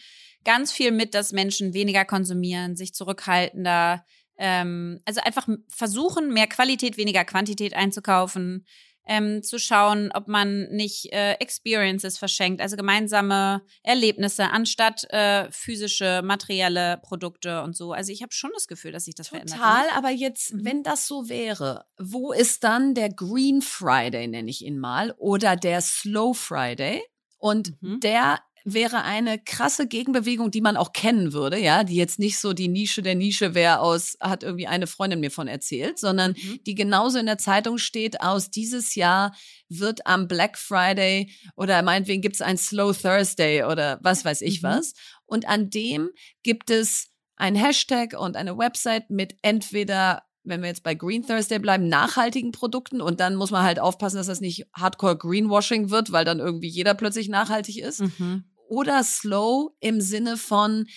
ganz viel mit, dass Menschen weniger konsumieren, sich zurückhaltender, ähm, also einfach versuchen, mehr Qualität, weniger Quantität einzukaufen, ähm, zu schauen, ob man nicht äh, Experiences verschenkt, also gemeinsame Erlebnisse anstatt äh, physische, materielle Produkte und so. Also ich habe schon das Gefühl, dass sich das Total, verändert. Total, aber jetzt, mhm. wenn das so wäre, wo ist dann der Green Friday, nenne ich ihn mal, oder der Slow Friday? Und mhm. der wäre eine krasse Gegenbewegung, die man auch kennen würde, ja, die jetzt nicht so die Nische der Nische wäre aus, hat irgendwie eine Freundin mir von erzählt, sondern mhm. die genauso in der Zeitung steht aus dieses Jahr wird am Black Friday oder meinetwegen gibt es ein Slow Thursday oder was weiß ich mhm. was. Und an dem gibt es ein Hashtag und eine Website mit entweder wenn wir jetzt bei Green Thursday bleiben, nachhaltigen Produkten und dann muss man halt aufpassen, dass das nicht Hardcore Greenwashing wird, weil dann irgendwie jeder plötzlich nachhaltig ist. Mhm oder slow im Sinne von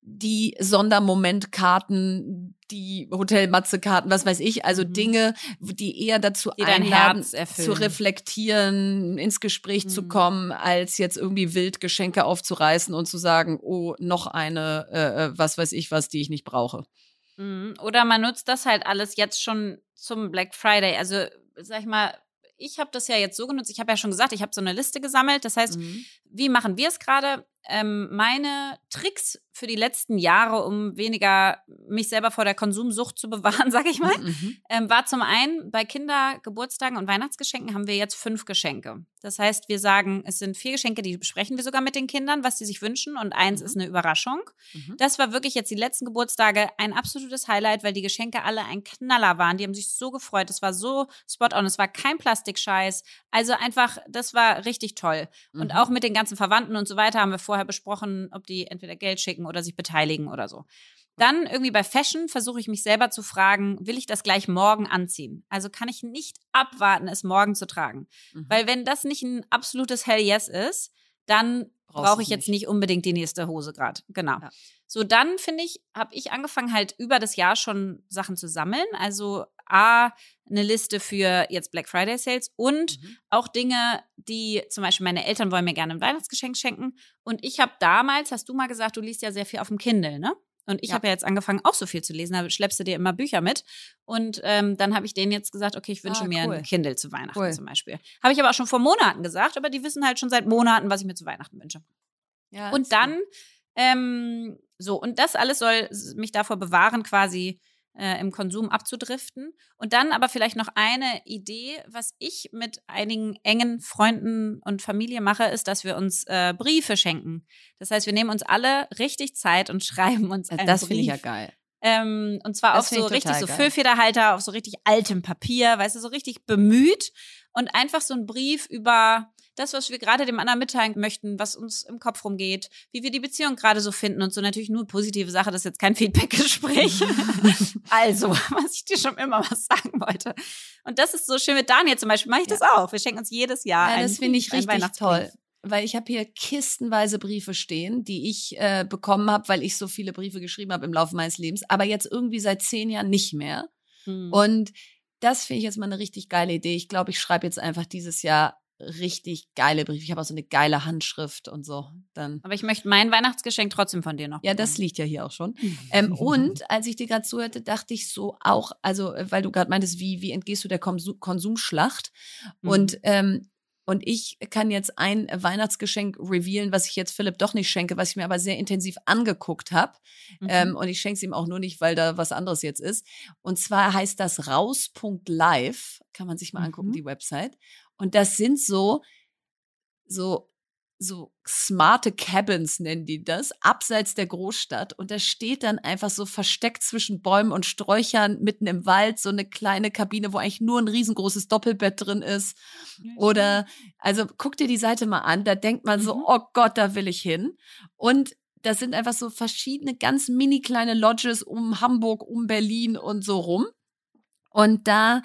die Sondermomentkarten, die Hotelmatze-Karten, was weiß ich, also mhm. Dinge, die eher dazu die einladen, zu reflektieren, ins Gespräch mhm. zu kommen, als jetzt irgendwie wild Geschenke aufzureißen und zu sagen, oh, noch eine, äh, äh, was weiß ich was, die ich nicht brauche. Mhm. Oder man nutzt das halt alles jetzt schon zum Black Friday. Also, sag ich mal, ich habe das ja jetzt so genutzt, ich habe ja schon gesagt, ich habe so eine Liste gesammelt. Das heißt, mhm. wie machen wir es gerade? Ähm, meine Tricks für die letzten Jahre, um weniger mich selber vor der Konsumsucht zu bewahren, sage ich mal, mhm. ähm, war zum einen bei Kindergeburtstagen und Weihnachtsgeschenken haben wir jetzt fünf Geschenke. Das heißt, wir sagen, es sind vier Geschenke, die besprechen wir sogar mit den Kindern, was sie sich wünschen und eins mhm. ist eine Überraschung. Mhm. Das war wirklich jetzt die letzten Geburtstage ein absolutes Highlight, weil die Geschenke alle ein Knaller waren. Die haben sich so gefreut. Es war so spot on. Es war kein Plastikscheiß. Also einfach, das war richtig toll. Und mhm. auch mit den ganzen Verwandten und so weiter haben wir vor vorher besprochen, ob die entweder Geld schicken oder sich beteiligen oder so. Dann irgendwie bei Fashion versuche ich mich selber zu fragen, will ich das gleich morgen anziehen? Also kann ich nicht abwarten, es morgen zu tragen. Mhm. Weil wenn das nicht ein absolutes Hell Yes ist, dann brauche ich jetzt nicht. nicht unbedingt die nächste Hose gerade. Genau. Ja. So, dann finde ich, habe ich angefangen halt über das Jahr schon Sachen zu sammeln. Also A, eine Liste für jetzt Black Friday Sales und Mhm. auch Dinge, die zum Beispiel meine Eltern wollen mir gerne ein Weihnachtsgeschenk schenken. Und ich habe damals, hast du mal gesagt, du liest ja sehr viel auf dem Kindle, ne? Und ich Ja. habe ja jetzt angefangen, auch so viel zu lesen. Da schleppst du dir immer Bücher mit. Und ähm, dann habe ich denen jetzt gesagt, okay, ich wünsche Ah, mir cool. ein Kindle zu Weihnachten Cool. zum Beispiel. Habe ich aber auch schon vor Monaten gesagt, aber die wissen halt schon seit Monaten, was ich mir zu Weihnachten wünsche. Ja, Und dann, ähm, so, und das alles soll mich davor bewahren, quasi äh, im Konsum abzudriften. Und dann aber vielleicht noch eine Idee, was ich mit einigen engen Freunden und Familie mache, ist, dass wir uns äh, Briefe schenken. Das heißt, wir nehmen uns alle richtig Zeit und schreiben uns gut. einen das finde ich ja Brief. geil. Ähm, und zwar Das auf so ich richtig so. Füllfederhalter, auf so richtig altem Papier, weißt du, so richtig bemüht und einfach so ein Brief über das, was wir gerade dem anderen mitteilen möchten, was uns im Kopf rumgeht, wie wir die Beziehung gerade so finden und so natürlich nur positive Sache, das ist jetzt kein Feedback-Gespräch. also, was ich dir schon immer was sagen wollte. Und das ist so schön mit Daniel zum Beispiel, mache ich das auch. Wir schenken uns jedes Jahr Ja, einen das finde ich richtig toll. Weil ich habe hier kistenweise Briefe stehen, die ich äh, bekommen habe, weil ich so viele Briefe geschrieben habe im Laufe meines Lebens, aber jetzt irgendwie seit zehn Jahren nicht mehr. Hm. Und das finde ich jetzt mal eine richtig geile Idee. Ich glaube, ich schreibe jetzt einfach dieses Jahr richtig geile Briefe. Ich habe auch so eine geile Handschrift und so. Dann. Aber ich möchte mein Weihnachtsgeschenk trotzdem von dir noch. Ja, das liegt ja hier auch schon. Ähm, und als ich dir gerade zuhörte, dachte ich so auch, also äh, weil du gerade meintest, wie, wie entgehst du der Konsum Konsumschlacht? Mhm. Und, ähm, und ich kann jetzt ein Weihnachtsgeschenk revealen, was ich jetzt Philipp doch nicht schenke, was ich mir aber sehr intensiv angeguckt habe. Mhm. Ähm, und ich schenke es ihm auch nur nicht, weil da was anderes jetzt ist. Und zwar heißt das raus.live, kann man sich mal angucken, Mhm. die Website. Und das sind so, so, so smarte Cabins nennen die das, abseits der Großstadt. Und da steht dann einfach so versteckt zwischen Bäumen und Sträuchern mitten im Wald so eine kleine Kabine, wo eigentlich nur ein riesengroßes Doppelbett drin ist. Oder, also guck dir die Seite mal an, da denkt man so, Mhm. oh Gott, da will ich hin. Und das sind einfach so verschiedene ganz mini kleine Lodges um Hamburg, um Berlin und so rum. Und da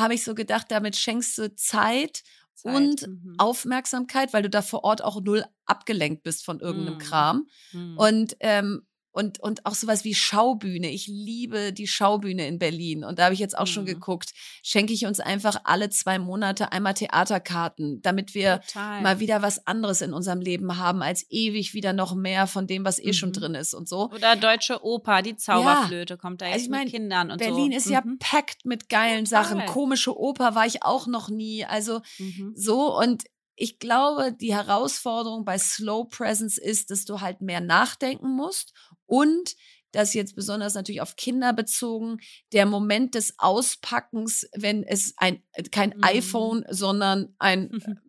habe ich so gedacht, damit schenkst du Zeit, Zeit. und Mhm. Aufmerksamkeit, weil du da vor Ort auch null abgelenkt bist von irgendeinem Mhm. Kram. Mhm. Und, ähm, und, und auch sowas wie Schaubühne. Ich liebe die Schaubühne in Berlin. Und da habe ich jetzt auch schon Mhm. geguckt, schenke ich uns einfach alle zwei Monate einmal Theaterkarten, damit wir Total. mal wieder was anderes in unserem Leben haben, als ewig wieder noch mehr von dem, was eh schon Mhm. drin ist und so. Oder deutsche Oper, die Zauberflöte kommt da jetzt Also ich mein, mit Kindern und Berlin so. ist ja Mhm. packt mit geilen Total. Sachen. Komische Oper war ich auch noch nie. Also Mhm. so und ich glaube, die Herausforderung bei Slow Presence ist, dass du halt mehr nachdenken musst und das jetzt besonders natürlich auf Kinder bezogen, der Moment des Auspackens, wenn es ein kein Mhm. iPhone, sondern ein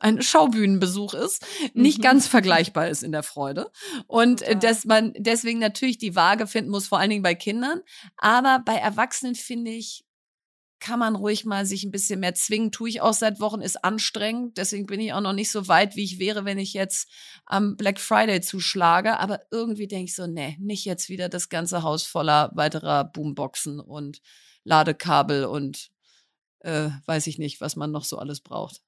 ein Schaubühnenbesuch ist, nicht Mhm. ganz vergleichbar ist in der Freude. Und äh, Total. dass man deswegen natürlich die Waage finden muss, vor allen Dingen bei Kindern. Aber bei Erwachsenen finde ich, kann man ruhig mal sich ein bisschen mehr zwingen. Tue ich auch seit Wochen, ist anstrengend. Deswegen bin ich auch noch nicht so weit, wie ich wäre, wenn ich jetzt am Black Friday zuschlage. Aber irgendwie denke ich so, nee, nicht jetzt wieder das ganze Haus voller weiterer Boomboxen und Ladekabel und äh, weiß ich nicht, was man noch so alles braucht.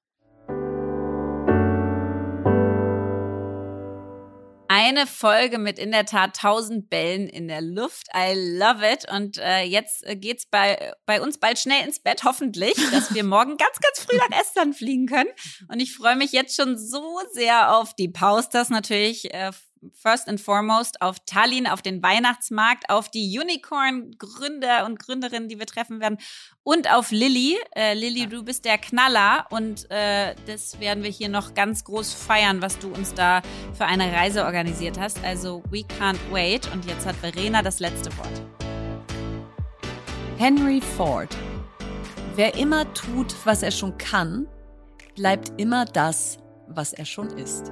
Eine Folge mit in der Tat tausend Bällen in der Luft. I love it. Und äh, jetzt äh, geht's bei, bei uns bald schnell ins Bett, hoffentlich, dass wir morgen ganz, ganz früh nach Estland fliegen können. Und ich freue mich jetzt schon so sehr auf die Posters natürlich. Äh, First and foremost auf Tallinn, auf den Weihnachtsmarkt, auf die Unicorn-Gründer und Gründerinnen, die wir treffen werden und auf Lilly. Äh, Lilly, du bist der Knaller und äh, das werden wir hier noch ganz groß feiern, was du uns da für eine Reise organisiert hast. Also we can't wait und jetzt hat Verena das letzte Wort. Henry Ford. Wer immer tut, was er schon kann, bleibt immer das, was er schon ist.